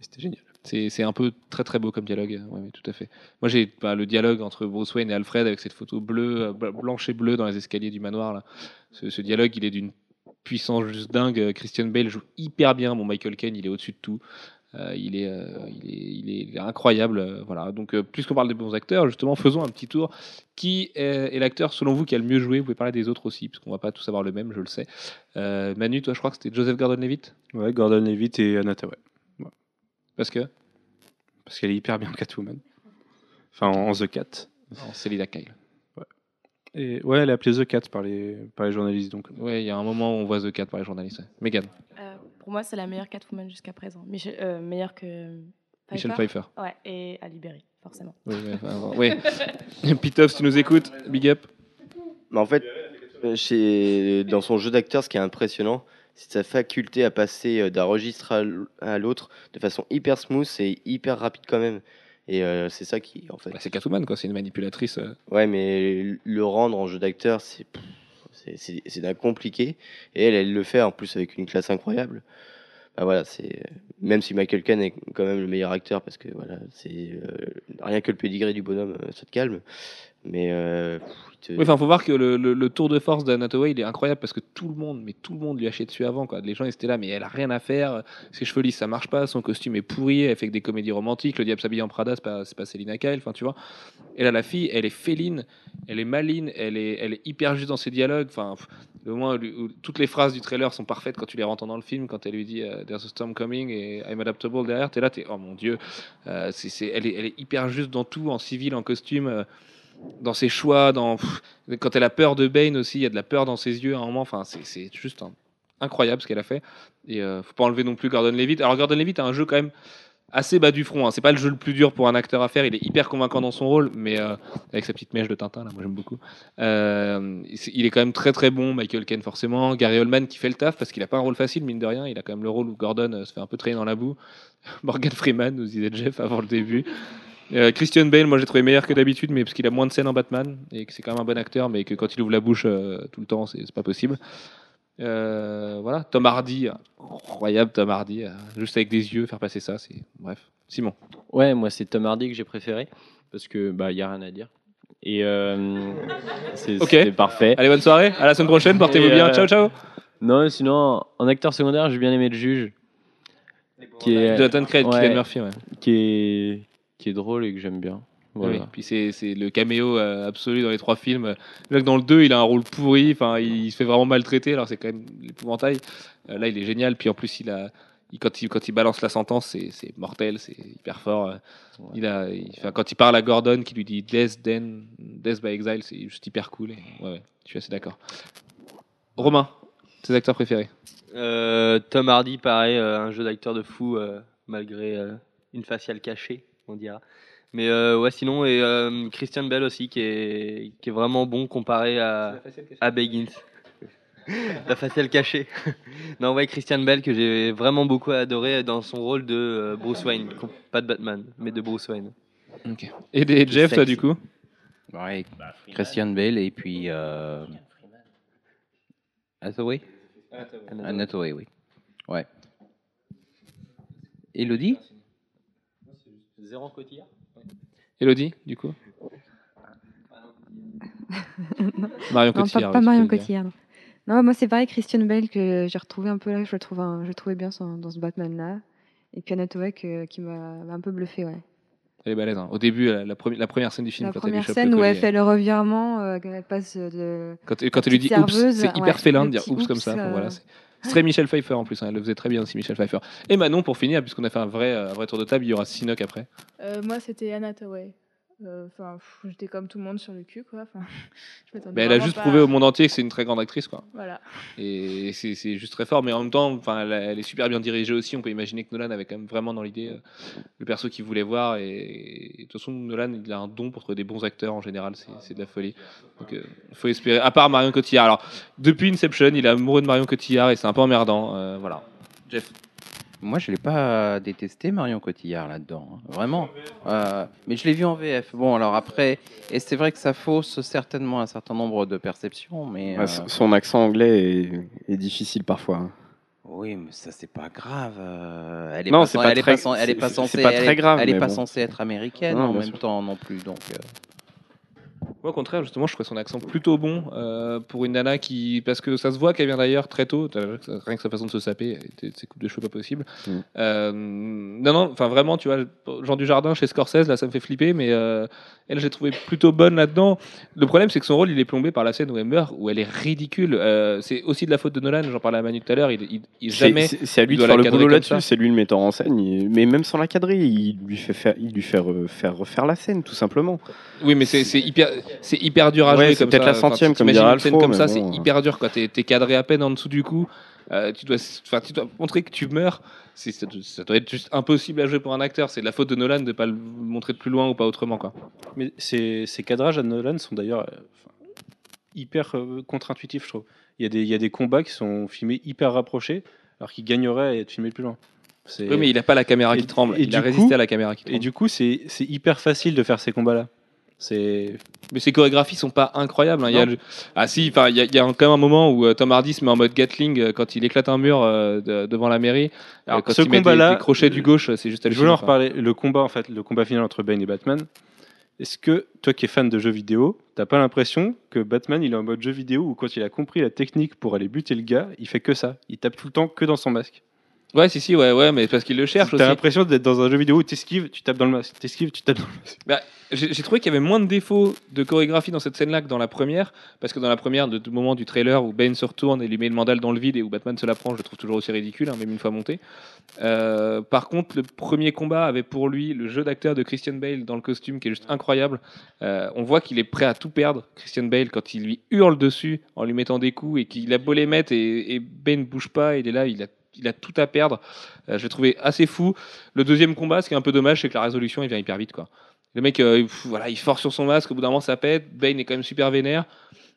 C'était génial. C'est un peu très très beau comme dialogue. ouais, tout à fait. Moi, j'ai bah, le dialogue entre Bruce Wayne et Alfred avec cette photo bleue, euh, bl- blanche et bleue dans les escaliers du manoir. Ce, dialogue, il est d'une puissance juste dingue. Christian Bale joue hyper bien. Mon Michael Caine, il est au-dessus de tout. Euh, il, est, euh, il, est, incroyable. euh, voilà. Donc, puisqu'on parle des bons acteurs, justement, faisons un petit tour. Qui est, l'acteur, selon vous, qui a le mieux joué? Vous pouvez parler des autres aussi, parce qu'on va pas tous avoir le même, je le sais. Manu, toi, je crois que c'était Joseph Gordon-Levitt? Ouais, Gordon Levitt et Anna Tawai. Parce que? Parce qu'elle est hyper bien en Catwoman. Enfin, en, en The Cat. C'est Lida Kyle. Et ouais, elle est appelée The Cat par les, par les journalistes. Donc, Ouais, il y a un moment où on voit The Cat par les journalistes. ouais. Megan, Euh, pour moi, c'est la meilleure Catwoman jusqu'à présent. Michel, euh, meilleure que. Michel Pfeiffer. Ouais, et Ali Berry, forcément. Oui, ouais, enfin, ouais. Pitoff, si tu nous écoutes, big up. Mais en fait, euh, chez, dans son jeu d'acteur, ce qui est impressionnant, c'est sa faculté à passer euh, d'un registre à l'autre de façon hyper smooth et hyper rapide quand même. Et euh, c'est ça qui, en fait. Bah, c'est Catwoman, quoi. C'est une manipulatrice. euh. Ouais, mais le rendre en jeu d'acteur, c'est c'est- d'un compliqué. Et elle, elle le fait en plus avec une classe incroyable. Bah voilà, c'est même si Michael Caine est quand même le meilleur acteur parce que voilà, c'est euh, rien que le pédigré du bonhomme, ça te calme. Mais euh, faut voir que le, le- tour de force d'Anna Hathaway, il est incroyable parce que tout le monde, mais tout le monde lui a chié dessus avant, quoi. Les gens, ils étaient là, mais elle a rien à faire. Ses cheveux lisses, ça marche pas. Son costume est pourri. Elle fait que des comédies romantiques. Le diable s'habille en Prada, c'est pas, pas Selina Kyle. Enfin, tu vois. Et là, la fille, elle est féline, elle est maline, elle est, elle est hyper juste dans ses dialogues. Enfin, le moins, toutes les phrases du trailer sont parfaites quand tu les entends dans le film. Quand elle lui dit euh, There's a storm coming et I'm adaptable derrière, t'es là, t'es oh mon dieu. Euh, c'est- elle, est, elle est hyper juste dans tout, en civil, en costume. euh, dans ses choix, quand elle a peur de Bane aussi, il y a de la peur dans ses yeux à un moment. Enfin, c'est, juste incroyable ce qu'elle a fait. Et euh, faut pas enlever non plus Gordon Levitt. Alors Gordon Levitt a un jeu quand même assez bas du front. Hein. C'est pas le jeu le plus dur pour un acteur à faire. Il est hyper convaincant dans son rôle, mais euh, avec sa petite mèche de Tintin, là, moi j'aime beaucoup. Euh, il est quand même très très bon. Michael Caine forcément. Gary Oldman qui fait le taf parce qu'il a pas un rôle facile mine de rien. Il a quand même le rôle où Gordon euh, se fait un peu traîner dans la boue. Morgan Freeman nous disait Jeff avant le début. Euh, Christian Bale, moi j'ai trouvé meilleur que d'habitude, mais parce qu'il a moins de scènes en Batman et que c'est quand même un bon acteur, mais que quand il ouvre la bouche euh, tout le temps, c'est pas possible. Euh, voilà, Tom Hardy, incroyable Tom Hardy, euh, juste avec des yeux, faire passer ça, c'est bref. Simon. Ouais, moi c'est Tom Hardy que j'ai préféré parce que bah y a rien à dire. Et euh, c'est parfait. Allez, bonne soirée, à la semaine prochaine, portez-vous bien, euh, ciao ciao. Non, sinon en acteur secondaire, j'ai bien aimé le juge, qui est Jonathan Craig, ouais. Murphy, ouais. qui est qui est drôle et que j'aime bien. Voilà. Oui, puis c'est c'est le caméo euh, absolu dans les trois films. Là, que dans le 2, il a un rôle pourri, enfin, il se fait vraiment maltraiter, alors c'est quand même l'épouvantail. Euh, là, il est génial, puis en plus, il a, il- quand, il, quand il balance la sentence, c'est c'est mortel, c'est hyper fort. euh. Il a, il- quand il parle à Gordon, qui lui dit Death, then, Death by Exile, c'est juste hyper cool. et- ouais, ouais, je suis assez d'accord. Romain, tes acteurs préférés? Euh, Tom Hardy, pareil, euh, un jeu d'acteur de fou, euh, malgré euh, une faciale cachée, on dira. Mais euh, ouais, sinon, et euh, Christian Bell aussi, qui est, qui est vraiment bon comparé à, à Begins. La faciale cachée. non, ouais, Christian Bell que j'ai vraiment beaucoup adoré dans son rôle de euh, Bruce Wayne. Pas de Batman, mais de Bruce Wayne. Ok. Et des Jeff, toi, du coup? Ouais, Christian Bale et puis euh... Hathaway Anne Hathaway, oui. Ouais. Elodie? Zéro cotillard Elodie, du coup Marion Non, Cotillard. pas, pas Marion. Cotillard. Non. Non, moi c'est pareil, Christian Bale que j'ai retrouvé un peu là, je le trouve, un- je le trouvais bien son- dans ce Batman là. Et puis Anna qui m'a un peu bluffé, ouais. Elle est balèze. hein. Au début, la, la premi- la première scène du film, La quand elle lui première scène où elle fait le revirement, euh, quand elle passe de. Quand, quand elle lui dit oups, c'est ouais, hyper félin de dire oups comme ça. Bon, euh, voilà, c'est très Michel Pfeiffer en plus. hein. Elle le faisait très bien aussi, Michel Pfeiffer. Et Manon, pour finir, puisqu'on a fait un vrai, euh, un vrai tour de table, il y aura Sinoc après. Euh, moi, c'était Anna Hathaway. Euh, Enfin, j'étais comme tout le monde sur le cul, quoi. Enfin, je elle a juste prouvé à- au monde entier que c'est une très grande actrice, quoi. Voilà. Et c'est juste très fort, mais en même temps, enfin, elle, elle est super bien dirigée aussi. On peut imaginer que Nolan avait quand même vraiment dans l'idée euh, le perso qu'il voulait voir. Et, et de toute façon, Nolan, il a un don pour trouver des bons acteurs en général. c'est- de la folie. Donc, il faut espérer. À part Marion Cotillard. Alors, depuis Inception, il est amoureux de Marion Cotillard et c'est un peu emmerdant. euh, voilà. Jeff. Moi, je l'ai pas détesté, Marion Cotillard, là-dedans. hein, Vraiment. Euh, mais je l'ai vu en VF. Bon, alors après, et c'est vrai que ça fausse certainement un certain nombre de perceptions, mais... Ouais, euh, son- Son accent anglais est, est difficile parfois. hein. Oui, mais ça, c'est pas grave. euh, elle est Non, pas, c'est pas elle est très- pas, cen- elle est c'est- pas c'est censée, pas elle très est- grave, Elle est mais pas bon. censée être américaine Non, en bien même sûr. temps non plus. Donc, euh, Moi, au contraire, justement, je trouvais son accent plutôt bon euh, pour une nana qui. Parce que ça se voit qu'elle vient d'ailleurs très tôt, rien que sa façon de se saper, ses coupes de cheveux pas possible. Mm. Euh, non, non, enfin vraiment, tu vois, Jean du Jardin chez Scorsese, là, ça me fait flipper, mais euh, elle, j'ai trouvé plutôt bonne là-dedans. Le problème, c'est que son rôle, il est plombé par la scène où elle meurt, où elle est ridicule. C'est aussi de la faute de Nolan, j'en parlais à Manu tout à l'heure, il, il, jamais. C'est à lui de faire le boulot là-dessus, c'est lui le metteur en scène. il- Mais même sans la cadrer, il lui fait, faire, il lui fait re- faire refaire la scène, tout simplement. Oui, mais c'est hyper, c'est hyper dur à Ouais, jouer c'est comme peut-être la centième, Enfin, comme dirait une scène Alfro, comme ça, bon, c'est hyper dur. T'es es cadré à peine en dessous du cou. Euh, tu dois, enfin, tu dois montrer que tu meurs. Ça, doit- ça doit être juste impossible à jouer pour un acteur. C'est de la faute de Nolan de pas le montrer de plus loin ou pas autrement, quoi. Mais ces, ces cadrages à Nolan sont d'ailleurs euh, hyper euh, contre-intuitifs, je trouve. Il y, a des, il y a des combats qui sont filmés hyper rapprochés, alors qu'ils gagneraient à être filmés plus loin. Oui, mais il a pas la caméra Et- qui tremble. et il a résisté coup- à la caméra qui tremble. Et du coup, c'est c'est hyper facile de faire ces combats-là. C'est Mais ses chorégraphies sont pas incroyables. hein. Il y a Non. le- Ah si, enfin, il y a, il y a quand même un moment où euh, Tom Hardy se met en mode Gatling euh, quand il éclate un mur euh, de- devant la mairie. Alors, quand ce il met des- combat-là, des crochets du gauche, c'est juste Je voulais en reparler. Le combat, en fait, le combat final entre Bane et Batman. Est-ce que toi qui es fan de jeux vidéo, t'as pas l'impression que Batman il est en mode jeu vidéo où quand il a compris la technique pour aller buter le gars, il fait que ça, il tape tout le temps que dans son masque. Ouais, si, si, ouais, ouais, mais parce qu'il le cherche aussi. T'as l'impression d'être dans un jeu vidéo où t'esquives, tu tapes dans le masque, t'esquives, tu tapes dans le masque. Bah, j'ai trouvé qu'il y avait moins de défauts de chorégraphie dans cette scène-là que dans la première, parce que dans la première, de, du moment du trailer où Bane se retourne et lui met le mandal dans le vide et où Batman se la prend, je le trouve toujours aussi ridicule, hein, même une fois monté. Euh, par contre, le premier combat avait pour lui le jeu d'acteur de Christian Bale dans le costume qui est juste incroyable. Euh, on voit qu'il est prêt à tout perdre, Christian Bale, quand il lui hurle dessus en lui mettant des coups et qu'il a beau les mettre et, et Bane bouge pas, il est là, il a il a tout à perdre. Euh, je l'ai trouvé assez fou. Le deuxième combat, ce qui est un peu dommage, c'est que la résolution, il vient hyper vite. Quoi. Le mec, euh, pff, voilà, il force sur son masque, au bout d'un moment, ça pète. Bane est quand même super vénère.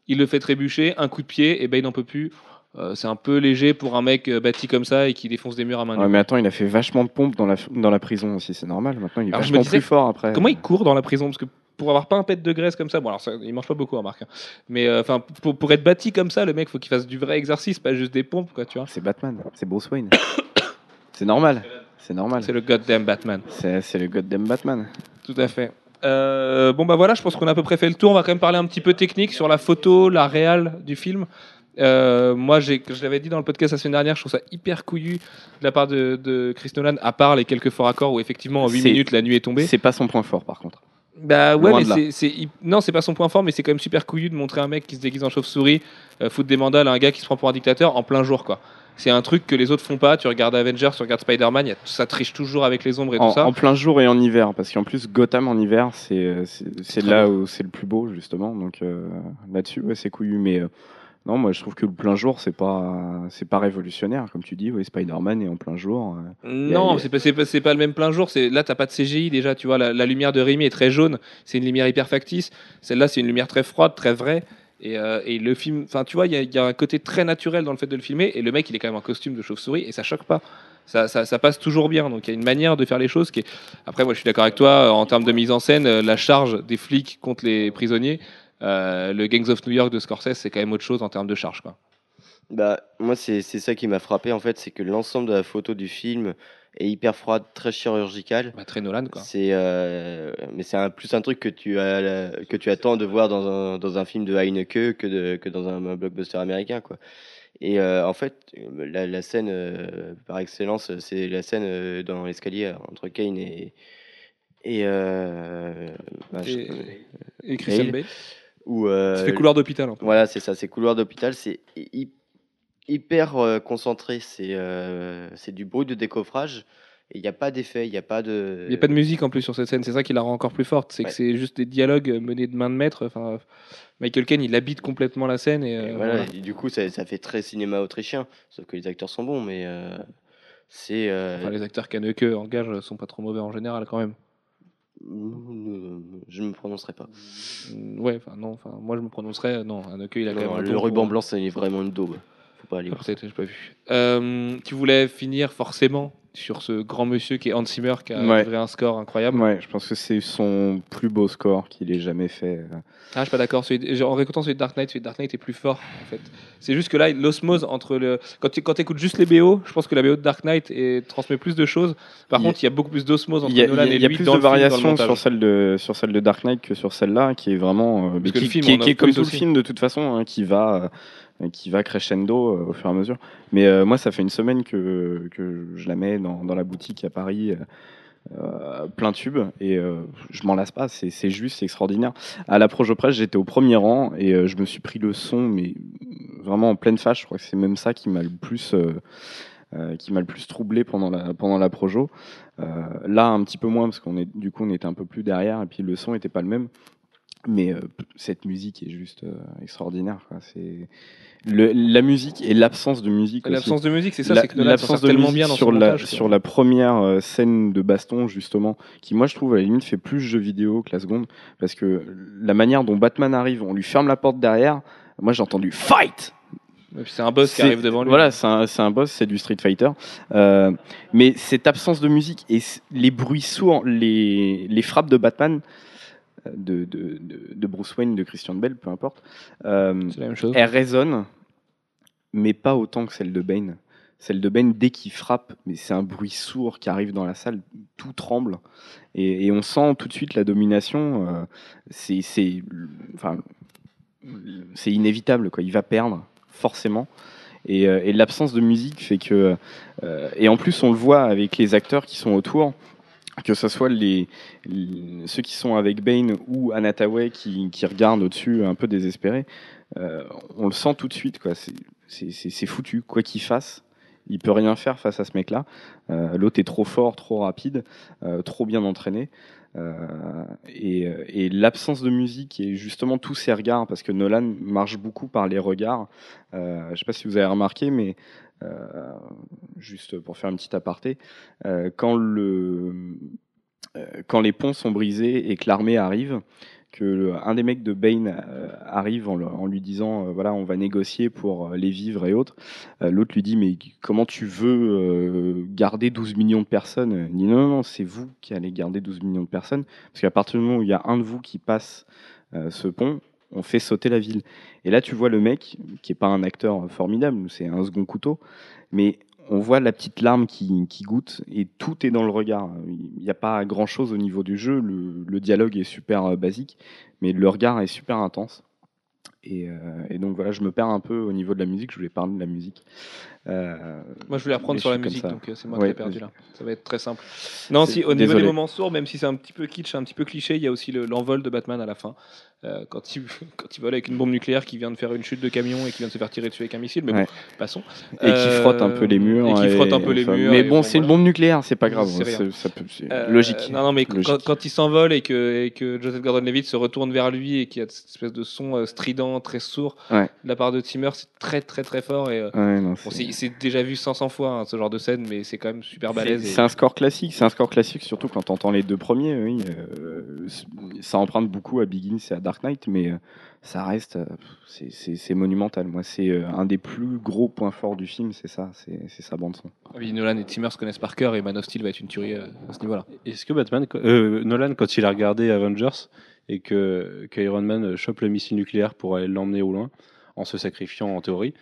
Il le fait trébucher, un coup de pied, et Bane n'en peut plus. Euh, c'est un peu léger pour un mec bâti comme ça et qui défonce des murs à main Ouais, nue. mais attends, il a fait vachement de pompes dans la, dans la prison aussi, c'est normal. Maintenant, il est Alors, vachement plus fort après. Comment il court dans la prison? Parce que pour avoir pas un pet de graisse comme ça, bon alors ça, il mange pas beaucoup, remarque. hein. Mais euh, enfin, pour, pour être bâti comme ça, le mec, faut qu'il fasse du vrai exercice, pas juste des pompes, quoi, tu vois. C'est Batman, c'est Bruce Wayne. c'est normal, c'est normal. C'est le goddamn Batman. C'est le goddamn Batman. Tout à fait. Euh, bon bah voilà, je pense qu'on a à peu près fait le tour. On va quand même parler un petit peu technique sur la photo, la réal du film. Euh, moi, j'ai, je l'avais dit dans le podcast la semaine dernière, je trouve ça hyper couillu de la part de, de Chris Nolan, à part les quelques forts accords où effectivement en 8 C'est- minutes la nuit est tombée. C'est pas son point fort par contre. Bah ouais, Loin mais c'est, non, c'est pas son point fort, mais c'est quand même super couillu de montrer un mec qui se déguise en chauve-souris, euh, foutre des mandales à un gars qui se prend pour un dictateur en plein jour, quoi. C'est un truc que les autres font pas. Tu regardes Avengers, tu regardes Spider-Man, ça triche toujours avec les ombres et En, tout ça. en plein jour et en hiver, parce qu'en plus Gotham en hiver, c'est Très là où c'est le plus beau justement. Donc euh, là-dessus, ouais, c'est couillu. Mais euh, non, moi je trouve que le plein jour, c'est pas c'est pas révolutionnaire, comme tu dis. Oui, Spider-Man est en plein jour. euh. Non, a- c'est pas, c'est pas, le même plein jour. C'est là, t'as pas de CGI déjà. Tu vois, la, la lumière de Rémi est très jaune. C'est une lumière hyper factice. Celle-là, c'est une lumière très froide, très vraie. Et, euh, et le film, enfin, tu vois, il y, a- il y a un côté très naturel dans le fait de le filmer. Et le mec, il est quand même en costume de chauve-souris et ça choque pas. Ça, ça, ça passe toujours bien. Donc il y a une manière de faire les choses qui est. Après, moi, je suis d'accord avec toi. En termes de mise en scène, euh, la charge des flics contre les prisonniers, euh, le Gangs of New York de Scorsese, c'est quand même autre chose en termes de charge, quoi. Bah, moi, c'est c'est ça qui m'a frappé, en fait, c'est que l'ensemble de la photo du film est hyper froide, très chirurgicale. Bah, très Nolan, quoi. C'est, euh, mais c'est plus un truc que tu, as, que tu attends de voir dans un, dans un film de Heineke que, de, que dans un blockbuster américain, quoi. Et euh, en fait, la, la scène euh, par excellence, c'est la scène euh, dans l'escalier entre Kane et. Et, euh, bah, et Christian Bale. Où, euh, Ça fait couloir d'hôpital, un peu. Voilà, c'est ça, c'est couloir d'hôpital. C'est hy- hyper euh, concentré. C'est euh, c'est du bruit de décoffrage. Et il n'y a pas d'effet, il n'y a pas de. Il a pas de musique en plus sur cette scène, c'est ça qui la rend encore plus forte. C'est Ouais. que c'est juste des dialogues menés de main de maître. Enfin, Michael Caine, il habite complètement la scène. Et, euh, voilà, voilà. et du coup, ça, ça fait très cinéma autrichien. Sauf que les acteurs sont bons, mais euh, c'est. euh, Enfin, les acteurs qu'Anneke engage sont pas trop mauvais en général quand même. Euh, Je ne me prononcerai pas. Mm, Ouais, enfin non, enfin moi je me prononcerais. Non, Anneke il a Non, quand même. un le ruban blanc, c'est vraiment une daube. Faut pas aller Ah. Peut-être, j'ai pas vu. Euh, tu voulais finir forcément sur ce grand monsieur qui est Hans Zimmer qui a Ouais. livré un score incroyable. Ouais, je pense que c'est son plus beau score qu'il ait jamais fait. euh. Ah, je suis pas d'accord. En réécoutant celui de Dark Knight, celui de Dark Knight est plus fort en fait. C'est juste que là, l'osmose entre le. Quand tu quand écoutes juste les BO, je pense que la BO de Dark Knight est- transmet plus de choses. Par Il contre, il y a beaucoup plus d'osmose entre Il y a, Nolan il y a- et il y a plus dans de variations sur celle de sur celle de Dark Knight que sur celle-là, qui est vraiment euh, qui, film qui est- qui comme tout aussi. le film de toute façon, hein, qui va euh, qui va crescendo euh, au fur et à mesure. Mais euh, moi, ça fait une semaine que je la mets dans, la boutique à Paris. euh, euh, plein tube et euh, je m'en lasse pas c'est juste c'est extraordinaire à la Projo Press j'étais au premier rang et euh, je me suis pris le son mais vraiment en pleine face je crois que c'est même ça qui m'a le plus euh, euh, qui m'a le plus troublé pendant la pendant la projo Euh, là un petit peu moins parce qu'on est du coup on était un peu plus derrière et puis le son était pas le même mais euh, cette musique est juste euh, extraordinaire quoi. c'est le- la musique et l'absence de musique. L'absence de musique, c'est ça, La- c'est que l'absence de tellement musique bien dans sur la montage, quoi. sur la première euh, scène de baston justement qui moi je trouve à la limite fait plus jeu vidéo que la seconde parce que la manière dont Batman arrive on lui ferme la porte derrière moi j'ai entendu fight c'est un boss qui arrive devant lui. Voilà, c'est un, c'est un boss, c'est du Street Fighter. Euh, mais cette absence de musique et les bruits sourds, les, les frappes de Batman, de, de, de, Bruce Wayne, de Christian Bale, peu importe, euh, la même chose. elles résonnent, mais pas autant que celle de Bane. Celle de Bane, dès qu'il frappe, mais c'est un bruit sourd qui arrive dans la salle, tout tremble. Et, et on sent tout de suite la domination. euh, c'est, enfin, inévitable, quoi. Il va perdre, forcément. Et, euh, et l'absence de musique fait que. euh, et en plus, on le voit avec les acteurs qui sont autour, que ce soit les, ceux qui sont avec Bane ou Anataway qui, regardent au-dessus un peu désespérés. euh, on le sent tout de suite. C'est, foutu, quoi qu'il fasse. Il peut rien faire face à ce mec-là. Euh, L'autre est trop fort, trop rapide, euh, trop bien entraîné. Et et l'absence de musique et justement tous ces regards, parce que Nolan marche beaucoup par les regards. Je ne sais pas si vous avez remarqué, mais juste pour faire une petite aparté, euh, euh, quand les ponts sont brisés et que l'armée arrive, que le- un des mecs de Bane euh, arrive en, lui disant euh, voilà on va négocier pour euh, les vivres et autres Euh, l'autre lui dit mais comment tu veux euh, garder 12 millions de personnes? Il dit non non, non c'est vous qui allez garder 12 millions de personnes parce qu'à partir du moment où il y a un de vous qui passe euh, ce pont on fait sauter la ville et là tu vois le mec qui est pas un acteur formidable c'est un second couteau mais on voit la petite larme qui, qui goûte et tout est dans le regard. Il n'y a pas grand chose au niveau du jeu. Le, le dialogue est super euh, basique, mais le regard est super intense. Et, euh, et donc voilà, je me perds un peu au niveau de la musique. Je voulais parler de la musique. Euh, Moi, je voulais reprendre mais sur la musique, donc c'est moi Ouais, qui ai perdu là. Ça va être très simple. Non, si au niveau désolé. des moments sourds, même si c'est un petit peu kitsch, un petit peu cliché, il y a aussi le- l'envol de Batman à la fin. Euh, quand, il, quand il vole avec une bombe nucléaire qui vient de faire une chute de camion et qui vient de se faire tirer dessus avec un missile, mais Ouais. bon, passons. Et qui frotte un peu les murs. Et qui frotte un peu les murs. Mais bon, c'est une bombe nucléaire, c'est pas grave. C'est rien. c'est- ça peut- c'est Euh, logique. Non, non, mais quand, il s'envole et que, et que Joseph Gordon-Levitt se retourne vers lui et qu'il y a cette espèce de son euh, strident, très sourd Ouais. de la part de Timmer, c'est très très très fort. Et, euh, Ouais, non, bon, c'est- c'est c'est déjà vu 500 fois hein, ce genre de scène, mais c'est quand même super C'est balèze. et- c'est un score classique, c'est un score classique surtout quand tu entends les deux premiers. Oui, euh, ça emprunte beaucoup à Begins et à Dark Dark Knight, mais euh, ça reste, euh, c'est- monumental. Moi, c'est euh, un des plus gros points forts du film, c'est ça, c'est sa bande son. Oui, Nolan et Timmer se connaissent par cœur et Man of Steel va être une tuerie à ce niveau-là. Est-ce que Batman, euh, Nolan, quand il a regardé Avengers et que, que Iron Man chope le missile nucléaire pour aller l'emmener au loin, en se sacrifiant en théorie,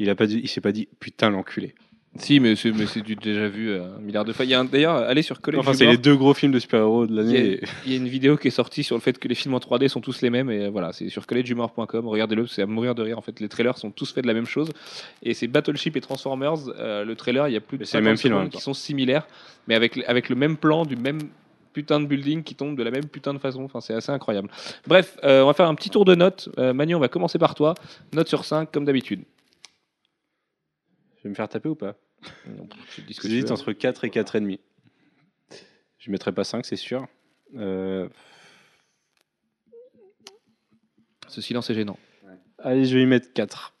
il a pas dit, il s'est pas dit putain l'enculé. Si, mais c'est mais c'est du déjà vu euh, un milliard de fois. Il y a un- D'ailleurs, allez sur College Enfin, c'est les deux gros films de super-héros de Il y, a, l'année. il y a une vidéo qui est sortie sur le fait que les films en 3D sont tous les mêmes et euh, voilà, c'est sur collegehumor.com. Regardez-le, c'est à mourir de rire. En fait, les trailers sont tous faits de la même chose et c'est Battleship et Transformers. euh, le trailer, il y a plus de Mais c'est le 50 même film en secondes même qui sont similaires, mais avec avec le même plan du même putain de building qui tombe de la même putain de façon. Enfin, c'est assez incroyable. Bref, euh, on va faire un petit tour de notes. Euh, Manu, on va commencer par toi. Note sur 5 comme d'habitude. Je vais me faire taper ou pas? Non, tu dis ce que tu J'hésite veux. entre 4 et 4,5. Je mettrai pas 5, c'est sûr. Euh, Ce silence est gênant. allez, je vais y mettre 4.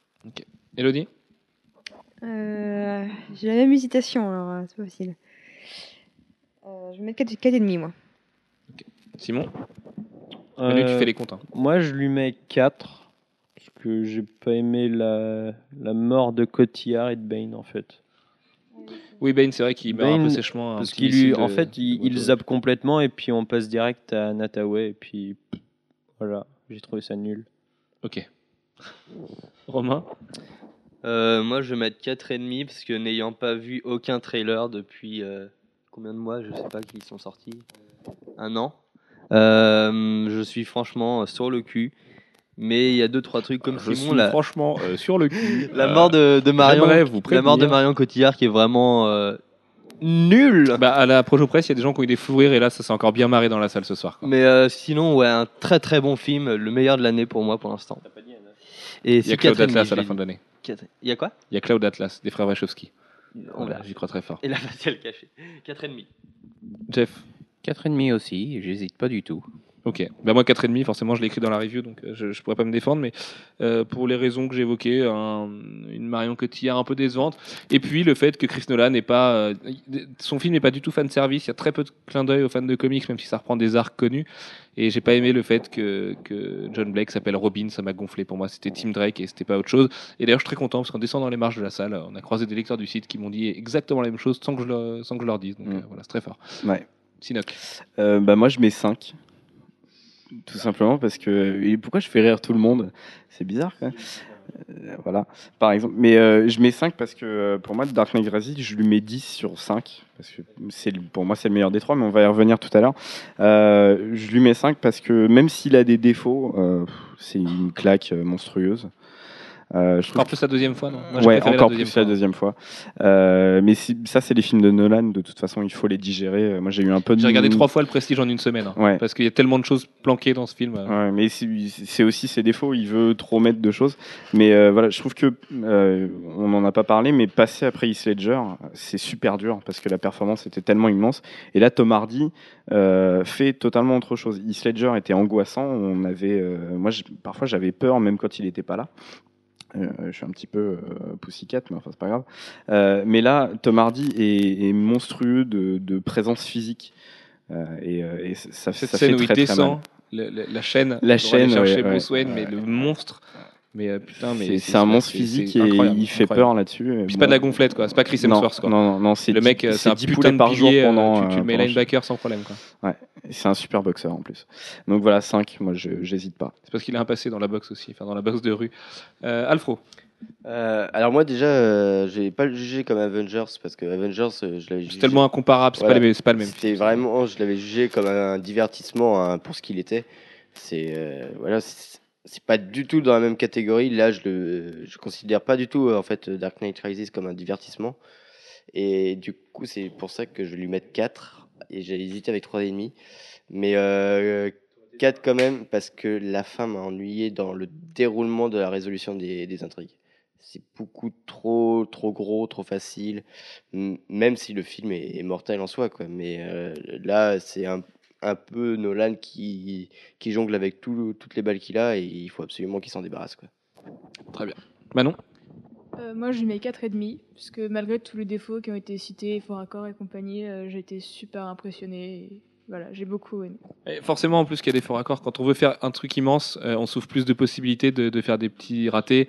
Elodie? Euh, J'ai la même hésitation, alors euh, c'est pas facile. Euh, je vais mettre 4, 4,5 moi. Simon? Manu, tu fais les comptes. hein. Moi, je lui mets 4. Que j'ai pas aimé la, la mort de Cotillard et de Bane, en fait. Oui, Bane, c'est vrai qu'il meurt un peu sèchement. un Parce qu'il lui, en de- fait, il, de il moto. zappe complètement et puis on passe direct à Nataway et puis voilà, j'ai trouvé ça nul. Ok. Romain Euh, moi, je vais mettre 4,5 parce que n'ayant pas vu aucun trailer depuis euh, combien de mois, je sais pas qu'ils sont sortis. Un an. Euh, je suis franchement sur le cul. Mais il y a deux trois trucs comme Je Simon suis franchement euh, sur le cul. la Euh, mort de, de Marion, vous la mort de. Marion Cotillard qui est vraiment euh, nulle. Bah, à la Projo Press, il y a des gens qui ont eu des fous rires et là, ça s'est encore bien marré dans la salle ce soir. quoi. Mais euh, sinon, ouais, un très très bon film, le meilleur de l'année pour moi pour l'instant. Et Il y a Cloud 4,5, Atlas à la fin de l'année. Quatre- Il y a quoi? Il y a Cloud Atlas des frères Wachowski. On Voilà, verra. J'y crois très fort. Et la faciale cachée. 4,5. Jeff 4,5 aussi, j'hésite pas du tout. Ok, bah moi 4,5, forcément je l'ai écrit dans la review, donc euh, je, ne pourrais pas me défendre, mais euh, pour les raisons que un- une Marion Cotillard un peu décevante, et puis le fait que Chris Nolan n'est pas, euh, son film n'est pas du tout fan service, il y a très peu de clins d'œil aux fans de comics, même si ça reprend des arcs connus, et j'ai pas aimé le fait que, que John Blake s'appelle Robin, ça m'a gonflé, pour moi c'était Tim Drake et c'était pas autre chose, et d'ailleurs je suis très content parce qu'en descendant les marches de la salle, on a croisé des lecteurs du site qui m'ont dit exactement la même chose sans que je, le- sans que je leur dise, donc Mm. euh, voilà, c'est très fort. Ouais. Sinoc. Bah moi je mets 5. Tout simplement parce que. Et pourquoi je fais rire tout le monde? C'est bizarre quand. Euh, voilà, par exemple. Mais euh, je mets 5 parce que euh, pour moi, Dark Knight Rises, je lui mets 10 sur 5. Parce que c'est, pour moi, c'est le meilleur des trois, mais on va y revenir tout à l'heure. Euh, je lui mets 5 parce que même s'il a des défauts, euh, c'est une claque euh, monstrueuse. Euh, je Encore plus la deuxième fois, non Moi, ouais, la encore plus fois. la deuxième fois. Euh, mais si- ça, c'est les films de Nolan. De toute façon, il faut les digérer. Euh, Moi, j'ai eu un peu de. J'ai regardé trois fois le Prestige en une semaine. hein, Ouais. Parce qu'il y a tellement de choses planquées dans ce film. Ouais, mais c'est aussi ses défauts. Il veut trop mettre de choses. Mais euh, voilà, je trouve que on n'en a pas parlé, mais passer après Heath Ledger, c'est super dur parce que la performance était tellement immense. Et là, Tom Hardy fait totalement autre chose. Heath Ledger était angoissant. On avait, moi, parfois, j'avais peur même quand il n'était pas là. Euh, je suis un petit peu euh, pussycat, mais enfin c'est pas grave. Euh, mais là, Tom Hardy est, est monstrueux de, de présence physique. Et, et ça, Cette ça scène fait où il très, très descend mal. le- le- la chaîne, La chaîne, chercher ouais, Bruce ouais. Wayne, mais le monstre. Mais euh, putain, mais C'est- un monstre physique et il fait incroyable. peur là-dessus. Puis c'est pas de la gonflette, quoi. C'est pas Chris Hemsworth, quoi. Non, non, non, c'est le mec, euh, c'est un 10 putain de par jour pilier, euh, pendant. tu, tu le mets pendant- linebacker sans problème, quoi. Ouais, c'est un super boxeur en plus. Donc voilà, 5, moi je j'hésite pas. C'est parce qu'il a un passé dans la boxe aussi, enfin dans la boxe de rue. Euh, Alfro. Euh, alors moi déjà, euh, j'ai pas le jugé comme Avengers parce que Avengers, euh, je l'avais C'est jugé. tellement incomparable, c'est Voilà. pas, les- c'est pas le même. C'était vraiment, je l'avais jugé comme un divertissement hein, pour ce qu'il était. C'est euh, voilà, c'est pas du tout dans la même catégorie. Là, je le, je considère pas du tout euh, en fait Dark Knight Rises comme un divertissement. Et du coup, c'est pour ça que je vais lui mettre 4 et j'ai hésité avec 3,5 mais euh, 4 quand même parce que la fin m'a ennuyé dans le déroulement de la résolution des, des intrigues. C'est beaucoup trop trop gros, trop facile. Même si le film est, est mortel en soi, quoi. Mais euh, là, c'est un, un peu Nolan qui, qui jongle avec tout- toutes les balles qu'il a et il faut absolument qu'il s'en débarrasse, quoi. Très bien. Manon? Euh, moi, je lui mets 4,5, puisque malgré tous les défauts qui ont été cités, faux raccords et compagnie, euh, j'ai été super impressionné. voilà, j'ai beaucoup aimé. Et forcément, en plus, qu'il y a des faux raccords. Quand on veut faire un truc immense, euh, on s'ouvre plus de possibilités de, de faire des petits ratés.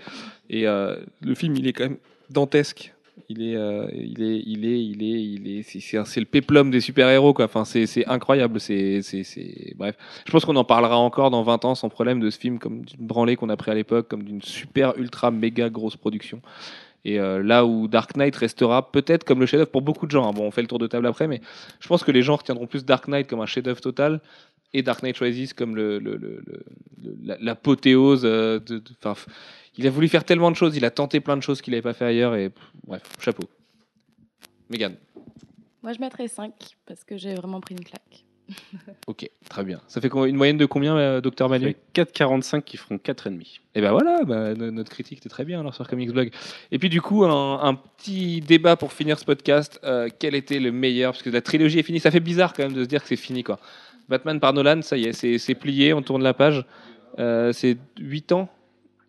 Et euh, le film, il est quand même dantesque. Il est, euh, il est, il est, il est, il est. C'est, le péplum des super-héros, quoi. Enfin, c'est, incroyable. C'est, c'est, c'est. Bref, je pense qu'on en parlera encore dans 20 ans sans problème de ce film comme d'une branlée qu'on a pris à l'époque, comme d'une super, ultra, méga grosse production. Et euh, là où Dark Knight restera peut-être comme le chef-d'œuvre pour beaucoup de gens. hein. Bon, on fait le tour de table après, mais je pense que les gens retiendront plus Dark Knight comme un chef-d'œuvre total et Dark Knight Rises comme le, le- le- le- il a voulu faire tellement de choses, il a tenté plein de choses qu'il n'avait pas fait ailleurs, et pff, bref, chapeau. Megan. Moi, je mettrais 5 parce que j'ai vraiment pris une claque. Ok, très bien. Ça fait une moyenne de combien, euh, docteur Manu Avec 4,45 qui feront 4,5. Et ben voilà, bah, no- notre critique était très bien alors sur Comics Blog. Et puis du coup, un, un petit débat pour finir ce podcast. Euh, quel était le meilleur? Parce que la trilogie est finie. Ça fait bizarre quand même de se dire que c'est fini quoi. Batman par Nolan, ça y est, c'est c'est plié, on tourne la page. Euh, c'est 8 ans?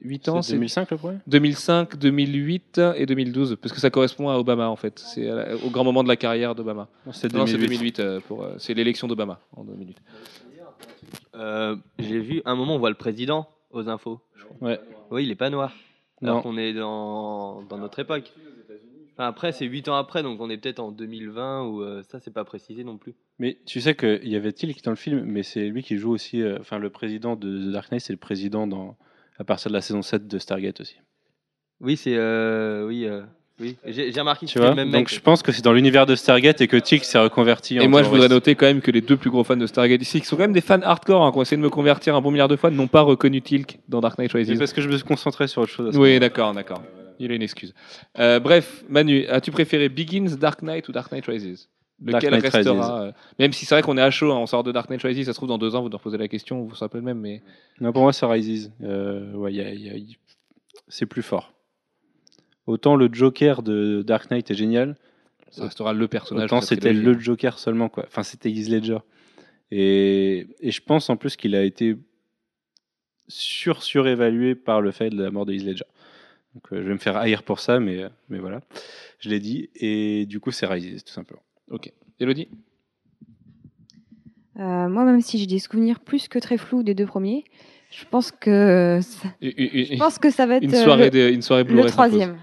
8 ans, C'est 2005 le premier 2005, 2008 et 2012, parce que ça correspond à Obama en fait. C'est au grand moment de la carrière d'Obama. Non, c'est Non, c'est 2008. 2008 euh, pour, euh, c'est l'élection d'Obama en 2008. Euh, J'ai vu un moment on voit le président aux infos. Ouais. Oui, il est pas noir. Alors Non. qu'on est dans, dans notre époque. Enfin, après, c'est 8 ans après, donc on est peut-être en 2020 ou euh, ça, c'est pas précisé non plus. Mais tu sais qu'il y avait Tilk dans le film, mais c'est lui qui joue aussi. euh, Enfin, le président de The Dark Knight, c'est le président dans, à partir de la saison 7 de Stargate aussi. Oui, c'est. euh, oui, euh, oui. J'ai remarqué que Tu c'était vois le même Donc mec. je pense que c'est dans l'univers de Stargate et que Tilk s'est reconverti en Et moi, je voudrais noter quand même que les deux plus gros fans de Stargate ici, qui sont quand même des fans hardcore, hein, qui ont essayé de me convertir un bon milliard de fois, n'ont pas reconnu Tilk dans Dark Knight Rises. C'est parce que je me suis concentré sur autre chose. à ce Oui, d'accord, d'accord. Il a une excuse. Euh, bref, Manu, as-tu préféré Begins, Dark Knight ou Dark Knight Rises? Lequel restera euh, Même si c'est vrai qu'on est à chaud, hein, on sort de Dark Knight Rises, ça se trouve dans deux ans, vous nous reposez la question, vous serez pas le même, mais Non, pour moi, c'est Rises. Euh, ouais, il y a- il y a- il- c'est plus fort. Autant le Joker de Dark Knight est génial, ça restera le personnage. autant c'était le Joker seulement. Quoi. Enfin, c'était Heath Ledger. Et, et je pense en plus qu'il a été sur surévalué par le fait de la mort de Heath Ledger. Donc, euh, je vais me faire haïr pour ça, mais, mais voilà, je l'ai dit. Et du coup, c'est Rises, tout simplement. Ok. Elodie Euh, moi, même si j'ai des souvenirs plus que très flous des deux premiers, je pense que ça, je pense que ça va être Une euh, soirée, le, de- une soirée le troisième.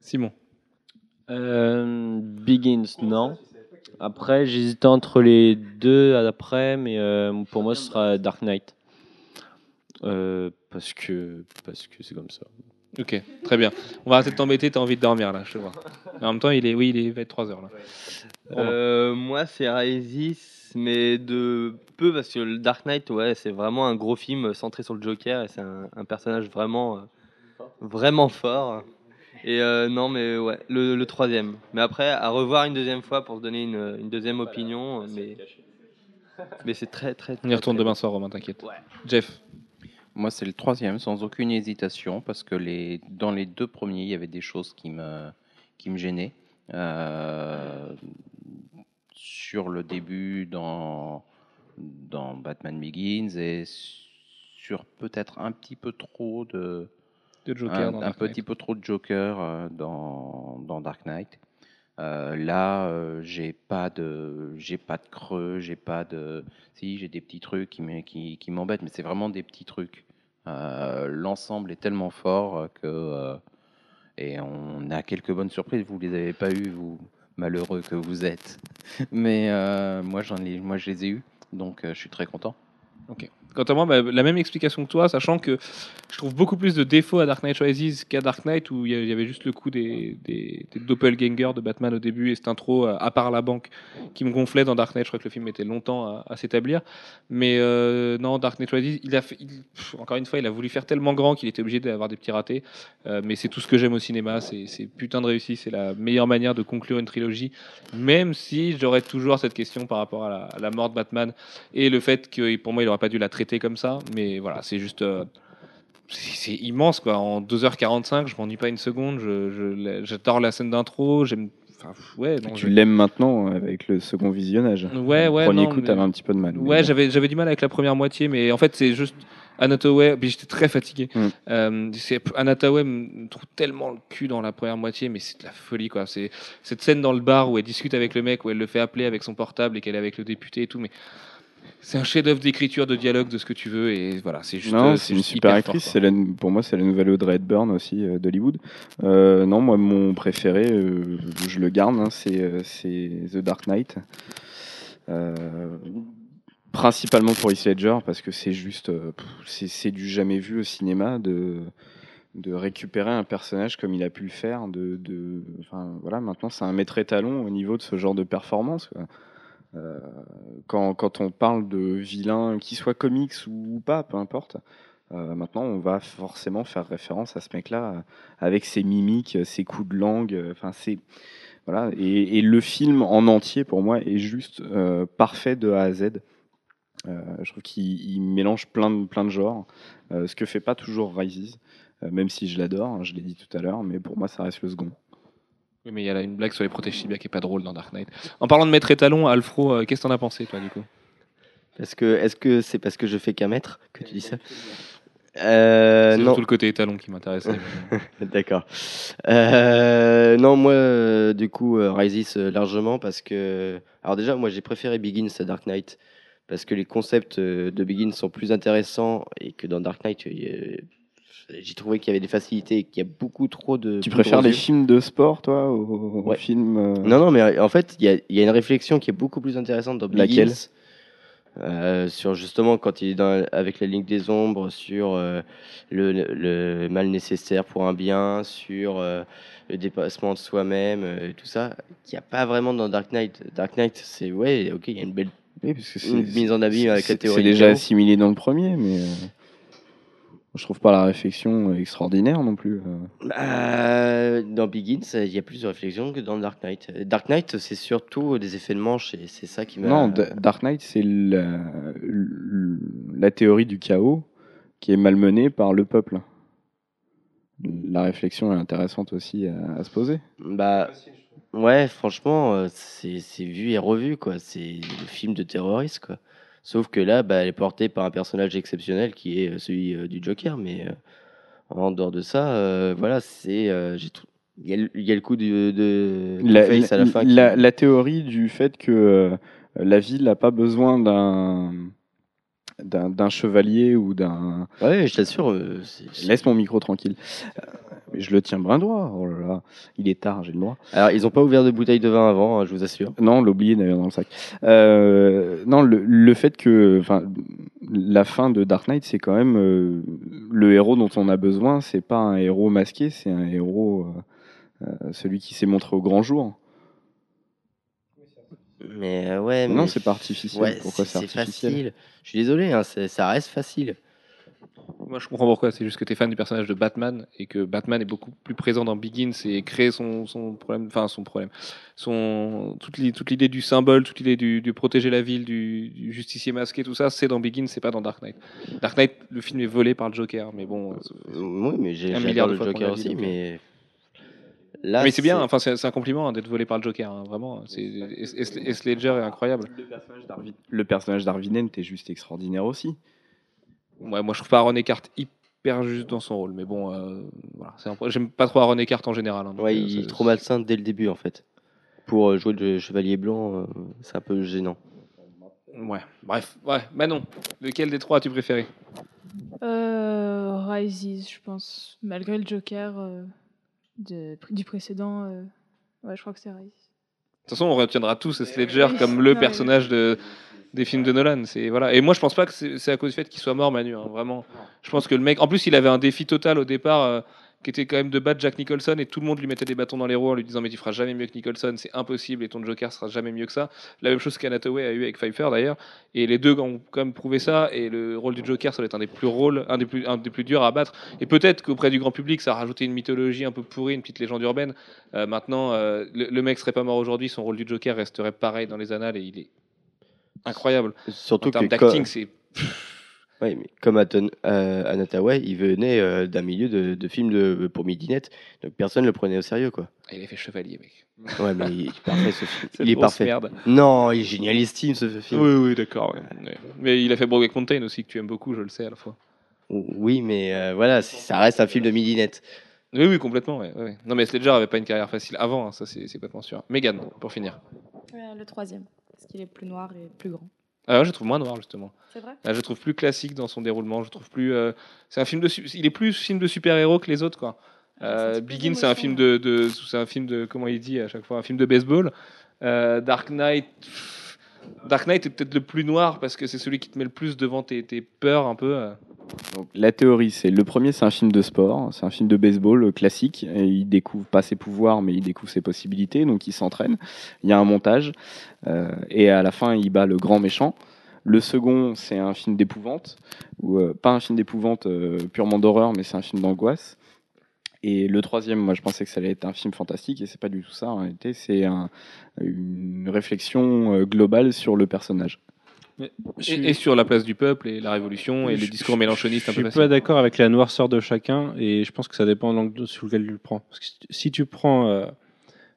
Simon. Euh, Begins, non. Après, j'hésitais entre les deux après, mais euh, pour moi, ce sera Dark Knight. Euh, parce que parce que c'est comme ça. Ok, très bien. On va arrêter de t'embêter, t'as envie de dormir là, je te vois. Mais en même temps, il est, oui, il est, il va être 3 heures là. Euh, moi, c'est Rises, mais de peu, parce que le Dark Knight, ouais, c'est vraiment un gros film centré sur le Joker, et c'est un, un personnage vraiment, euh, vraiment fort. Et euh, non, mais ouais, le, le troisième. Mais après, à revoir une deuxième fois pour se donner une, une deuxième opinion, mais, mais c'est très, très, On y retourne très demain soir, Romain, t'inquiète. Ouais. Jeff. Moi, c'est le troisième, sans aucune hésitation, parce que les, dans les deux premiers, il y avait des choses qui me, qui me gênaient. Euh, sur le début dans, dans Batman Begins et sur peut-être un petit peu trop de, De Joker un, dans un Dark petit peu trop de Joker euh, dans, dans Dark Knight. Euh, là, euh, j'ai pas de, j'ai pas de creux, j'ai pas de, si j'ai des petits trucs qui m'embêtent, mais c'est vraiment des petits trucs. Euh, L'ensemble est tellement fort euh, que euh, et on a quelques bonnes surprises. Vous les avez pas eues, vous malheureux que vous êtes. Mais moi, j'en ai, moi, je les ai eues, donc je suis très content. Quant à moi, bah, la même explication que toi, sachant que je trouve beaucoup plus de défauts à Dark Knight Rises qu'à Dark Knight, où il y avait juste le coup des, des, doppelgangers de Batman au début et cette intro, euh, à part la banque, qui me gonflait dans Dark Knight. Je crois que le film mettait longtemps à, s'établir. Mais euh, non, Dark Knight Rises, il a fait, encore une fois, il a voulu faire tellement grand qu'il était obligé d'avoir des petits ratés. Euh, mais c'est tout ce que j'aime au cinéma, c'est putain de réussi, c'est la meilleure manière de conclure une trilogie, même si j'aurais toujours cette question par rapport à la, à la mort de Batman et le fait que pour moi il aurait pas dû la traiter comme ça, mais voilà, c'est juste. euh, c'est immense quoi. En 2h45, je m'ennuie pas une seconde. J'adore la scène d'intro. J'aime. Enfin, ouais, non, Tu l'aimes maintenant euh, avec le second visionnage. Ouais, Le ouais, Premier non, coup, mais- t'avais un petit peu de mal. Ouais, j'avais j'avais du mal avec la première moitié, mais en fait c'est juste Anataway, puis j'étais très fatigué. Mm. Euh, Anataway me trouve tellement le cul dans la première moitié, mais c'est de la folie quoi. C'est cette scène dans le bar où elle discute avec le mec, où elle le fait appeler avec son portable et qu'elle est avec le député et tout, mais c'est un chef-d'œuvre d'écriture, de dialogue, de ce que tu veux, et voilà, c'est juste. non, euh, c'est une super fort, actrice. la- pour moi, c'est la nouvelle Audrey Hepburn aussi euh, d'Hollywood. Euh, non, moi, mon préféré, euh, je le garde, hein, c'est The Dark Knight. Principalement pour Heath Ledger, parce que c'est juste, c'est c'est du jamais vu au cinéma de de récupérer un personnage comme il a pu le faire. De, de, enfin, voilà, maintenant, c'est un maître étalon au niveau de ce genre de performance. quoi. Euh, quand, on parle de vilain, qu'il soit comics ou pas, peu importe, euh, maintenant on va forcément faire référence à ce mec-là avec ses mimiques, ses coups de langue. euh, Enfin, c'est voilà. Et, le film en entier, pour moi, est juste parfait de A à Z. Je trouve qu'il il mélange plein de, genres, ce que fait pas toujours Rises, même si je l'adore, hein, je l'ai dit tout à l'heure, mais pour moi ça reste le second. Oui, mais il y a une blague sur les protèges Shibuya qui est pas drôle dans Dark Knight. En parlant de maître étalon, Alfro, euh, qu'est-ce que t'en as pensé toi du coup? Est-ce que est-ce que c'est parce que je fais qu'un mètre que tu dis ça? Euh, C'est surtout le côté étalon qui m'intéressait. D'accord. Euh, non, moi, euh, du coup, euh, Rises euh, largement parce que. Alors, déjà, moi, j'ai préféré Begins à Dark Knight parce que les concepts euh, de Begins sont plus intéressants et que dans Dark Knight, euh, j'ai trouvé qu'il y avait des facilités et qu'il y a beaucoup trop de. Tu préfères les films de sport, toi, aux, aux Ouais. films euh, Non, non, mais en fait, il y a, y a une réflexion qui est beaucoup plus intéressante dans Begins. Laquelle? Euh, sur justement quand il est dans, avec la ligne des ombres, sur euh, le, le mal nécessaire pour un bien, sur le dépassement de soi-même, tout ça, qu'il n'y a pas vraiment dans Dark Knight. Dark Knight, c'est ouais, ok, il y a une belle Oui, parce que une mise en abîme avec la théorie. C'est déjà assimilé dans le premier, mais je trouve pas la réflexion extraordinaire non plus. euh. Euh, dans Begins, il y a plus de réflexion que dans Dark Knight. Dark Knight, c'est surtout des effets de manche et c'est ça qui m'a. Non, Da- Dark Knight, c'est la, la théorie du chaos qui est malmenée par le peuple. La réflexion est intéressante aussi à, à se poser. Bah, ouais, franchement, euh, c'est c'est vu et revu, quoi. C'est le film de terroriste, quoi. Sauf que là, bah, elle est portée par un personnage exceptionnel qui est euh, celui euh, du Joker, mais euh, en dehors de ça, euh, voilà, c'est. Il y, a le- il y a le coup de, de La, Two-Face à la fin. qui- la- la théorie du fait que la ville n'a pas besoin d'un d'un chevalier ou d'un. Ouais, je t'assure. euh, Laisse mon micro tranquille. Euh, Mais je le tiens brin droit. Oh là là, il est tard, j'ai le droit. Alors, ils n'ont pas ouvert de bouteille de vin avant, hein, je vous assure. Non, l'oublier d'ailleurs dans le sac. Euh, non, le, le fait que, enfin, la fin de Dark Knight, c'est quand même euh, le héros dont on a besoin. C'est pas un héros masqué, c'est un héros, celui qui s'est montré au grand jour. Mais euh, ouais, Non, mais- c'est pas artificiel. Ouais, Pourquoi c'est facile. Je suis désolé, hein, c'est- ça reste facile. Moi, je comprends pourquoi. C'est juste que tu es fan du personnage de Batman et que Batman est beaucoup plus présent dans Begins et crée son, son problème, enfin son problème, son toute l'i- toute l'idée du symbole, toute l'idée du, du protéger la ville, du, du justicier masqué, tout ça, c'est dans Begins, c'est pas dans Dark Knight. Dark Knight, le film est volé par le Joker, mais bon. euh, Oui, mais j'ai Un j'adore milliard de le Joker aussi, donc, mais là, mais c'est bien, enfin c'est c'est un compliment hein, d'être volé par le Joker, hein, vraiment. C'est Heath Ledger est incroyable. Le personnage d'Arvinen était juste extraordinaire aussi. Ouais, moi je trouve pas Aaron Eckhart hyper juste dans son rôle, mais bon, euh, voilà. J'aime pas trop Aaron Eckhart en général. hein, donc, Ouais, euh, il est trop malsain dès le début en fait. Pour euh, jouer le chevalier blanc, euh, c'est un peu gênant. Ouais, bref, ouais, Manon, lequel des trois as-tu préféré? Euh, Rises, je pense. Malgré le Joker euh, de, du précédent. euh, Ouais, je crois que c'est Rises. De toute façon, on retiendra tous Heath Ledger comme le personnage de, des films de Nolan. C'est voilà. Et moi, je pense pas que c'est c'est à cause du fait qu'il soit mort, Manu. hein, vraiment. Je pense que le mec, en plus, il avait un défi total au départ, euh, qui était quand même de battre Jack Nicholson, et tout le monde lui mettait des bâtons dans les roues en lui disant mais tu feras jamais mieux que Nicholson, c'est impossible, et ton Joker sera jamais mieux que ça. La même chose qu'Anataway a eu avec Pfeiffer d'ailleurs. Et les deux ont quand même prouvé ça. Et le rôle du Joker, ça doit être un des plus rôles, un des plus, un des plus durs à battre. Et peut-être qu'auprès du grand public, ça a rajouté une mythologie un peu pourrie, une petite légende urbaine. Euh, maintenant, euh, le, le mec serait pas mort aujourd'hui, son rôle du Joker resterait pareil dans les annales et il est incroyable. Surtout en termes d'acting, c'est Ouais, mais comme Aton, euh, Anataway, il venait euh, d'un milieu de, de films de, pour midinette, donc personne ne le prenait au sérieux quoi. Ah, il a fait chevalier, mec. Ouais, mais il est parfait ce film. Il est parfait. merde. Non, il est génialissime ce film. Oui, oui, d'accord. ouais. Ouais. Mais il a fait Brokeback Mountain aussi que tu aimes beaucoup, je le sais à la fois. Oui, mais euh, voilà, ça reste un film de midinette. Oui, oui, complètement. Ouais, ouais. Non, mais Sledger avait pas une carrière facile avant, hein, ça c'est c'est pas sûr. Megan, pour finir. Euh, le troisième, parce qu'il est plus noir et plus grand. Alors, je trouve moins noir justement. C'est vrai? Ah, je trouve plus classique dans son déroulement. Je trouve plus. euh, c'est un film de. Il est plus film de super-héros que les autres, quoi. Euh, Begin, c'est un film de, de- c'est un film de, comment il dit à chaque fois, un film de baseball. Euh, Dark Knight, pff, Dark Knight est peut-être le plus noir parce que c'est celui qui te met le plus devant tes, tes peurs un peu. la théorie, c'est le premier, c'est un film de sport, c'est un film de baseball euh, classique. Et il découvre pas ses pouvoirs, mais il découvre ses possibilités, donc il s'entraîne. Il y a un montage, euh, et à la fin, il bat le grand méchant. Le second, c'est un film d'épouvante, ou euh, pas un film d'épouvante purement d'horreur, mais c'est un film d'angoisse. Et le troisième, moi, je pensais que ça allait être un film fantastique, et c'est pas du tout ça. En réalité, c'est un- une réflexion euh, globale sur le personnage. Et, et sur la place du peuple et la révolution et les discours mélanchonistes un Je peu suis pas d'accord avec la noirceur de chacun et je pense que ça dépend de l'angle sur lequel tu le prends. Parce que si- si tu prends, euh,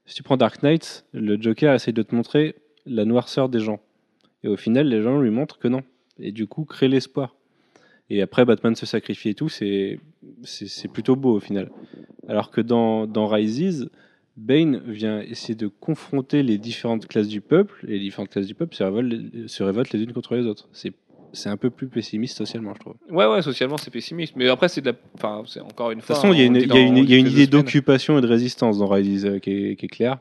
si tu prends Dark Knight, le Joker essaie de te montrer la noirceur des gens. Et au final, les gens lui montrent que non. Et du coup, crée l'espoir. Et après, Batman se sacrifie et tout, c'est plutôt beau au final. Alors que dans, dans Rises, Bane vient essayer de confronter les différentes classes du peuple, et les différentes classes du peuple se révoltent, se révoltent les unes contre les autres. C'est c'est un peu plus pessimiste socialement, je trouve. Ouais, ouais, socialement c'est pessimiste. Mais après, c'est de la. Enfin, c'est encore une De toute fois. façon, il y a une, y a une, y a une idée d'occupation et de résistance dans Rises euh, qui, est, qui est claire.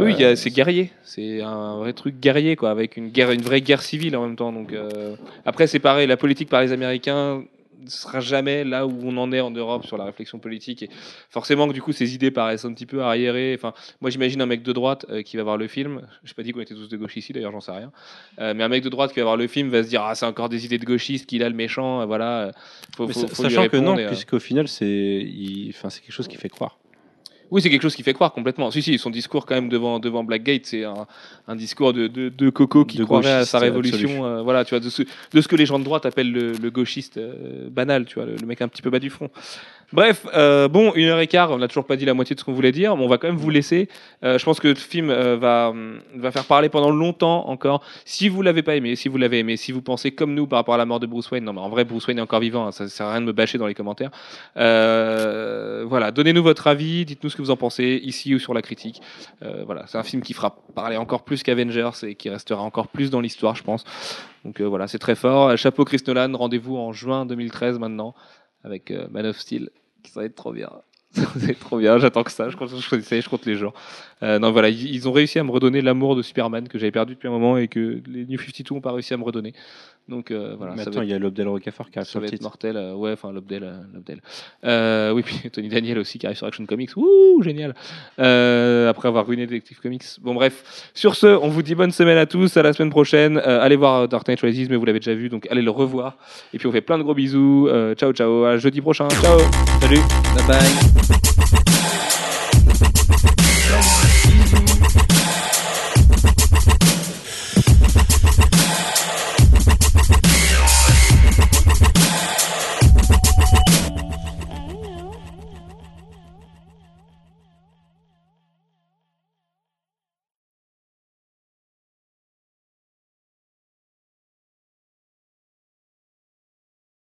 Oui, Euh, c'est guerrier. C'est un vrai truc guerrier, quoi, avec une guerre, une vraie guerre civile en même temps. Donc euh, après, c'est pareil. La politique par les Américains ne sera jamais là où on en est en Europe sur la réflexion politique. Et forcément que du coup, ces idées paraissent un petit peu arriérées. Enfin, moi, j'imagine un mec de droite euh, qui va voir le film. Je pas dit qu'on était tous de gauche ici, d'ailleurs, j'en sais rien. Euh, mais un mec de droite qui va voir le film va se dire ah c'est encore des idées de gauchistes qu'il a le méchant. voilà. Faut, faut- faut sachant que non, puisqu'au final, c'est il- enfin, c'est quelque chose qui fait croire. Oui, c'est quelque chose qui fait croire complètement. Si, si, son discours quand même devant, devant Blackgate, c'est un, un discours de, de, de Coco qui De croirait à sa révolution. euh, voilà, tu vois, de ce, de ce que les gens de droite appellent le, le gauchiste euh, banal, tu vois, le, le mec un petit peu bas du front. Bref, euh, bon, une heure et quart, on n'a toujours pas dit la moitié de ce qu'on voulait dire, mais on va quand même vous laisser. Euh, je pense que le film euh, va, hum, va faire parler pendant longtemps encore. Si vous l'avez pas aimé, si vous l'avez aimé, si vous pensez comme nous par rapport à la mort de Bruce Wayne, non mais en vrai Bruce Wayne est encore vivant, hein, ça sert à rien de me bâcher dans les commentaires. Voilà, donnez-nous votre avis, dites-nous ce que vous en pensez ici ou sur la critique. Voilà, c'est un film qui fera parler encore plus qu'Avengers et qui restera encore plus dans l'histoire, je pense. Donc voilà, c'est très fort. Chapeau Chris Nolan, rendez-vous en juin 2013 maintenant avec Man of Steel, ça va être trop bien. Ça va être trop bien, j'attends que ça, je compte, compte les jours. Euh, non, voilà, ils, ont réussi à me redonner l'amour de Superman que j'avais perdu depuis un moment et que les New 52 n'ont pas réussi à me redonner. Donc euh, voilà, Mais attends, il y a l'Obdel Rocafort qui arrive sur le titre. mortel. euh, ouais, enfin, Lobdell. euh, Lobdell. Oui, puis Tony Daniel aussi qui arrive sur Action Comics. Ouh, génial. Après avoir ruiné Detective Comics. Bon, bref. Sur ce, on vous dit bonne semaine à tous. À la semaine prochaine. Allez voir Dark Knight Rises, mais vous l'avez déjà vu, donc allez le revoir. Et puis on fait plein de gros bisous. Ciao, ciao. À jeudi prochain. Ciao. Salut. Bye bye. Thank you.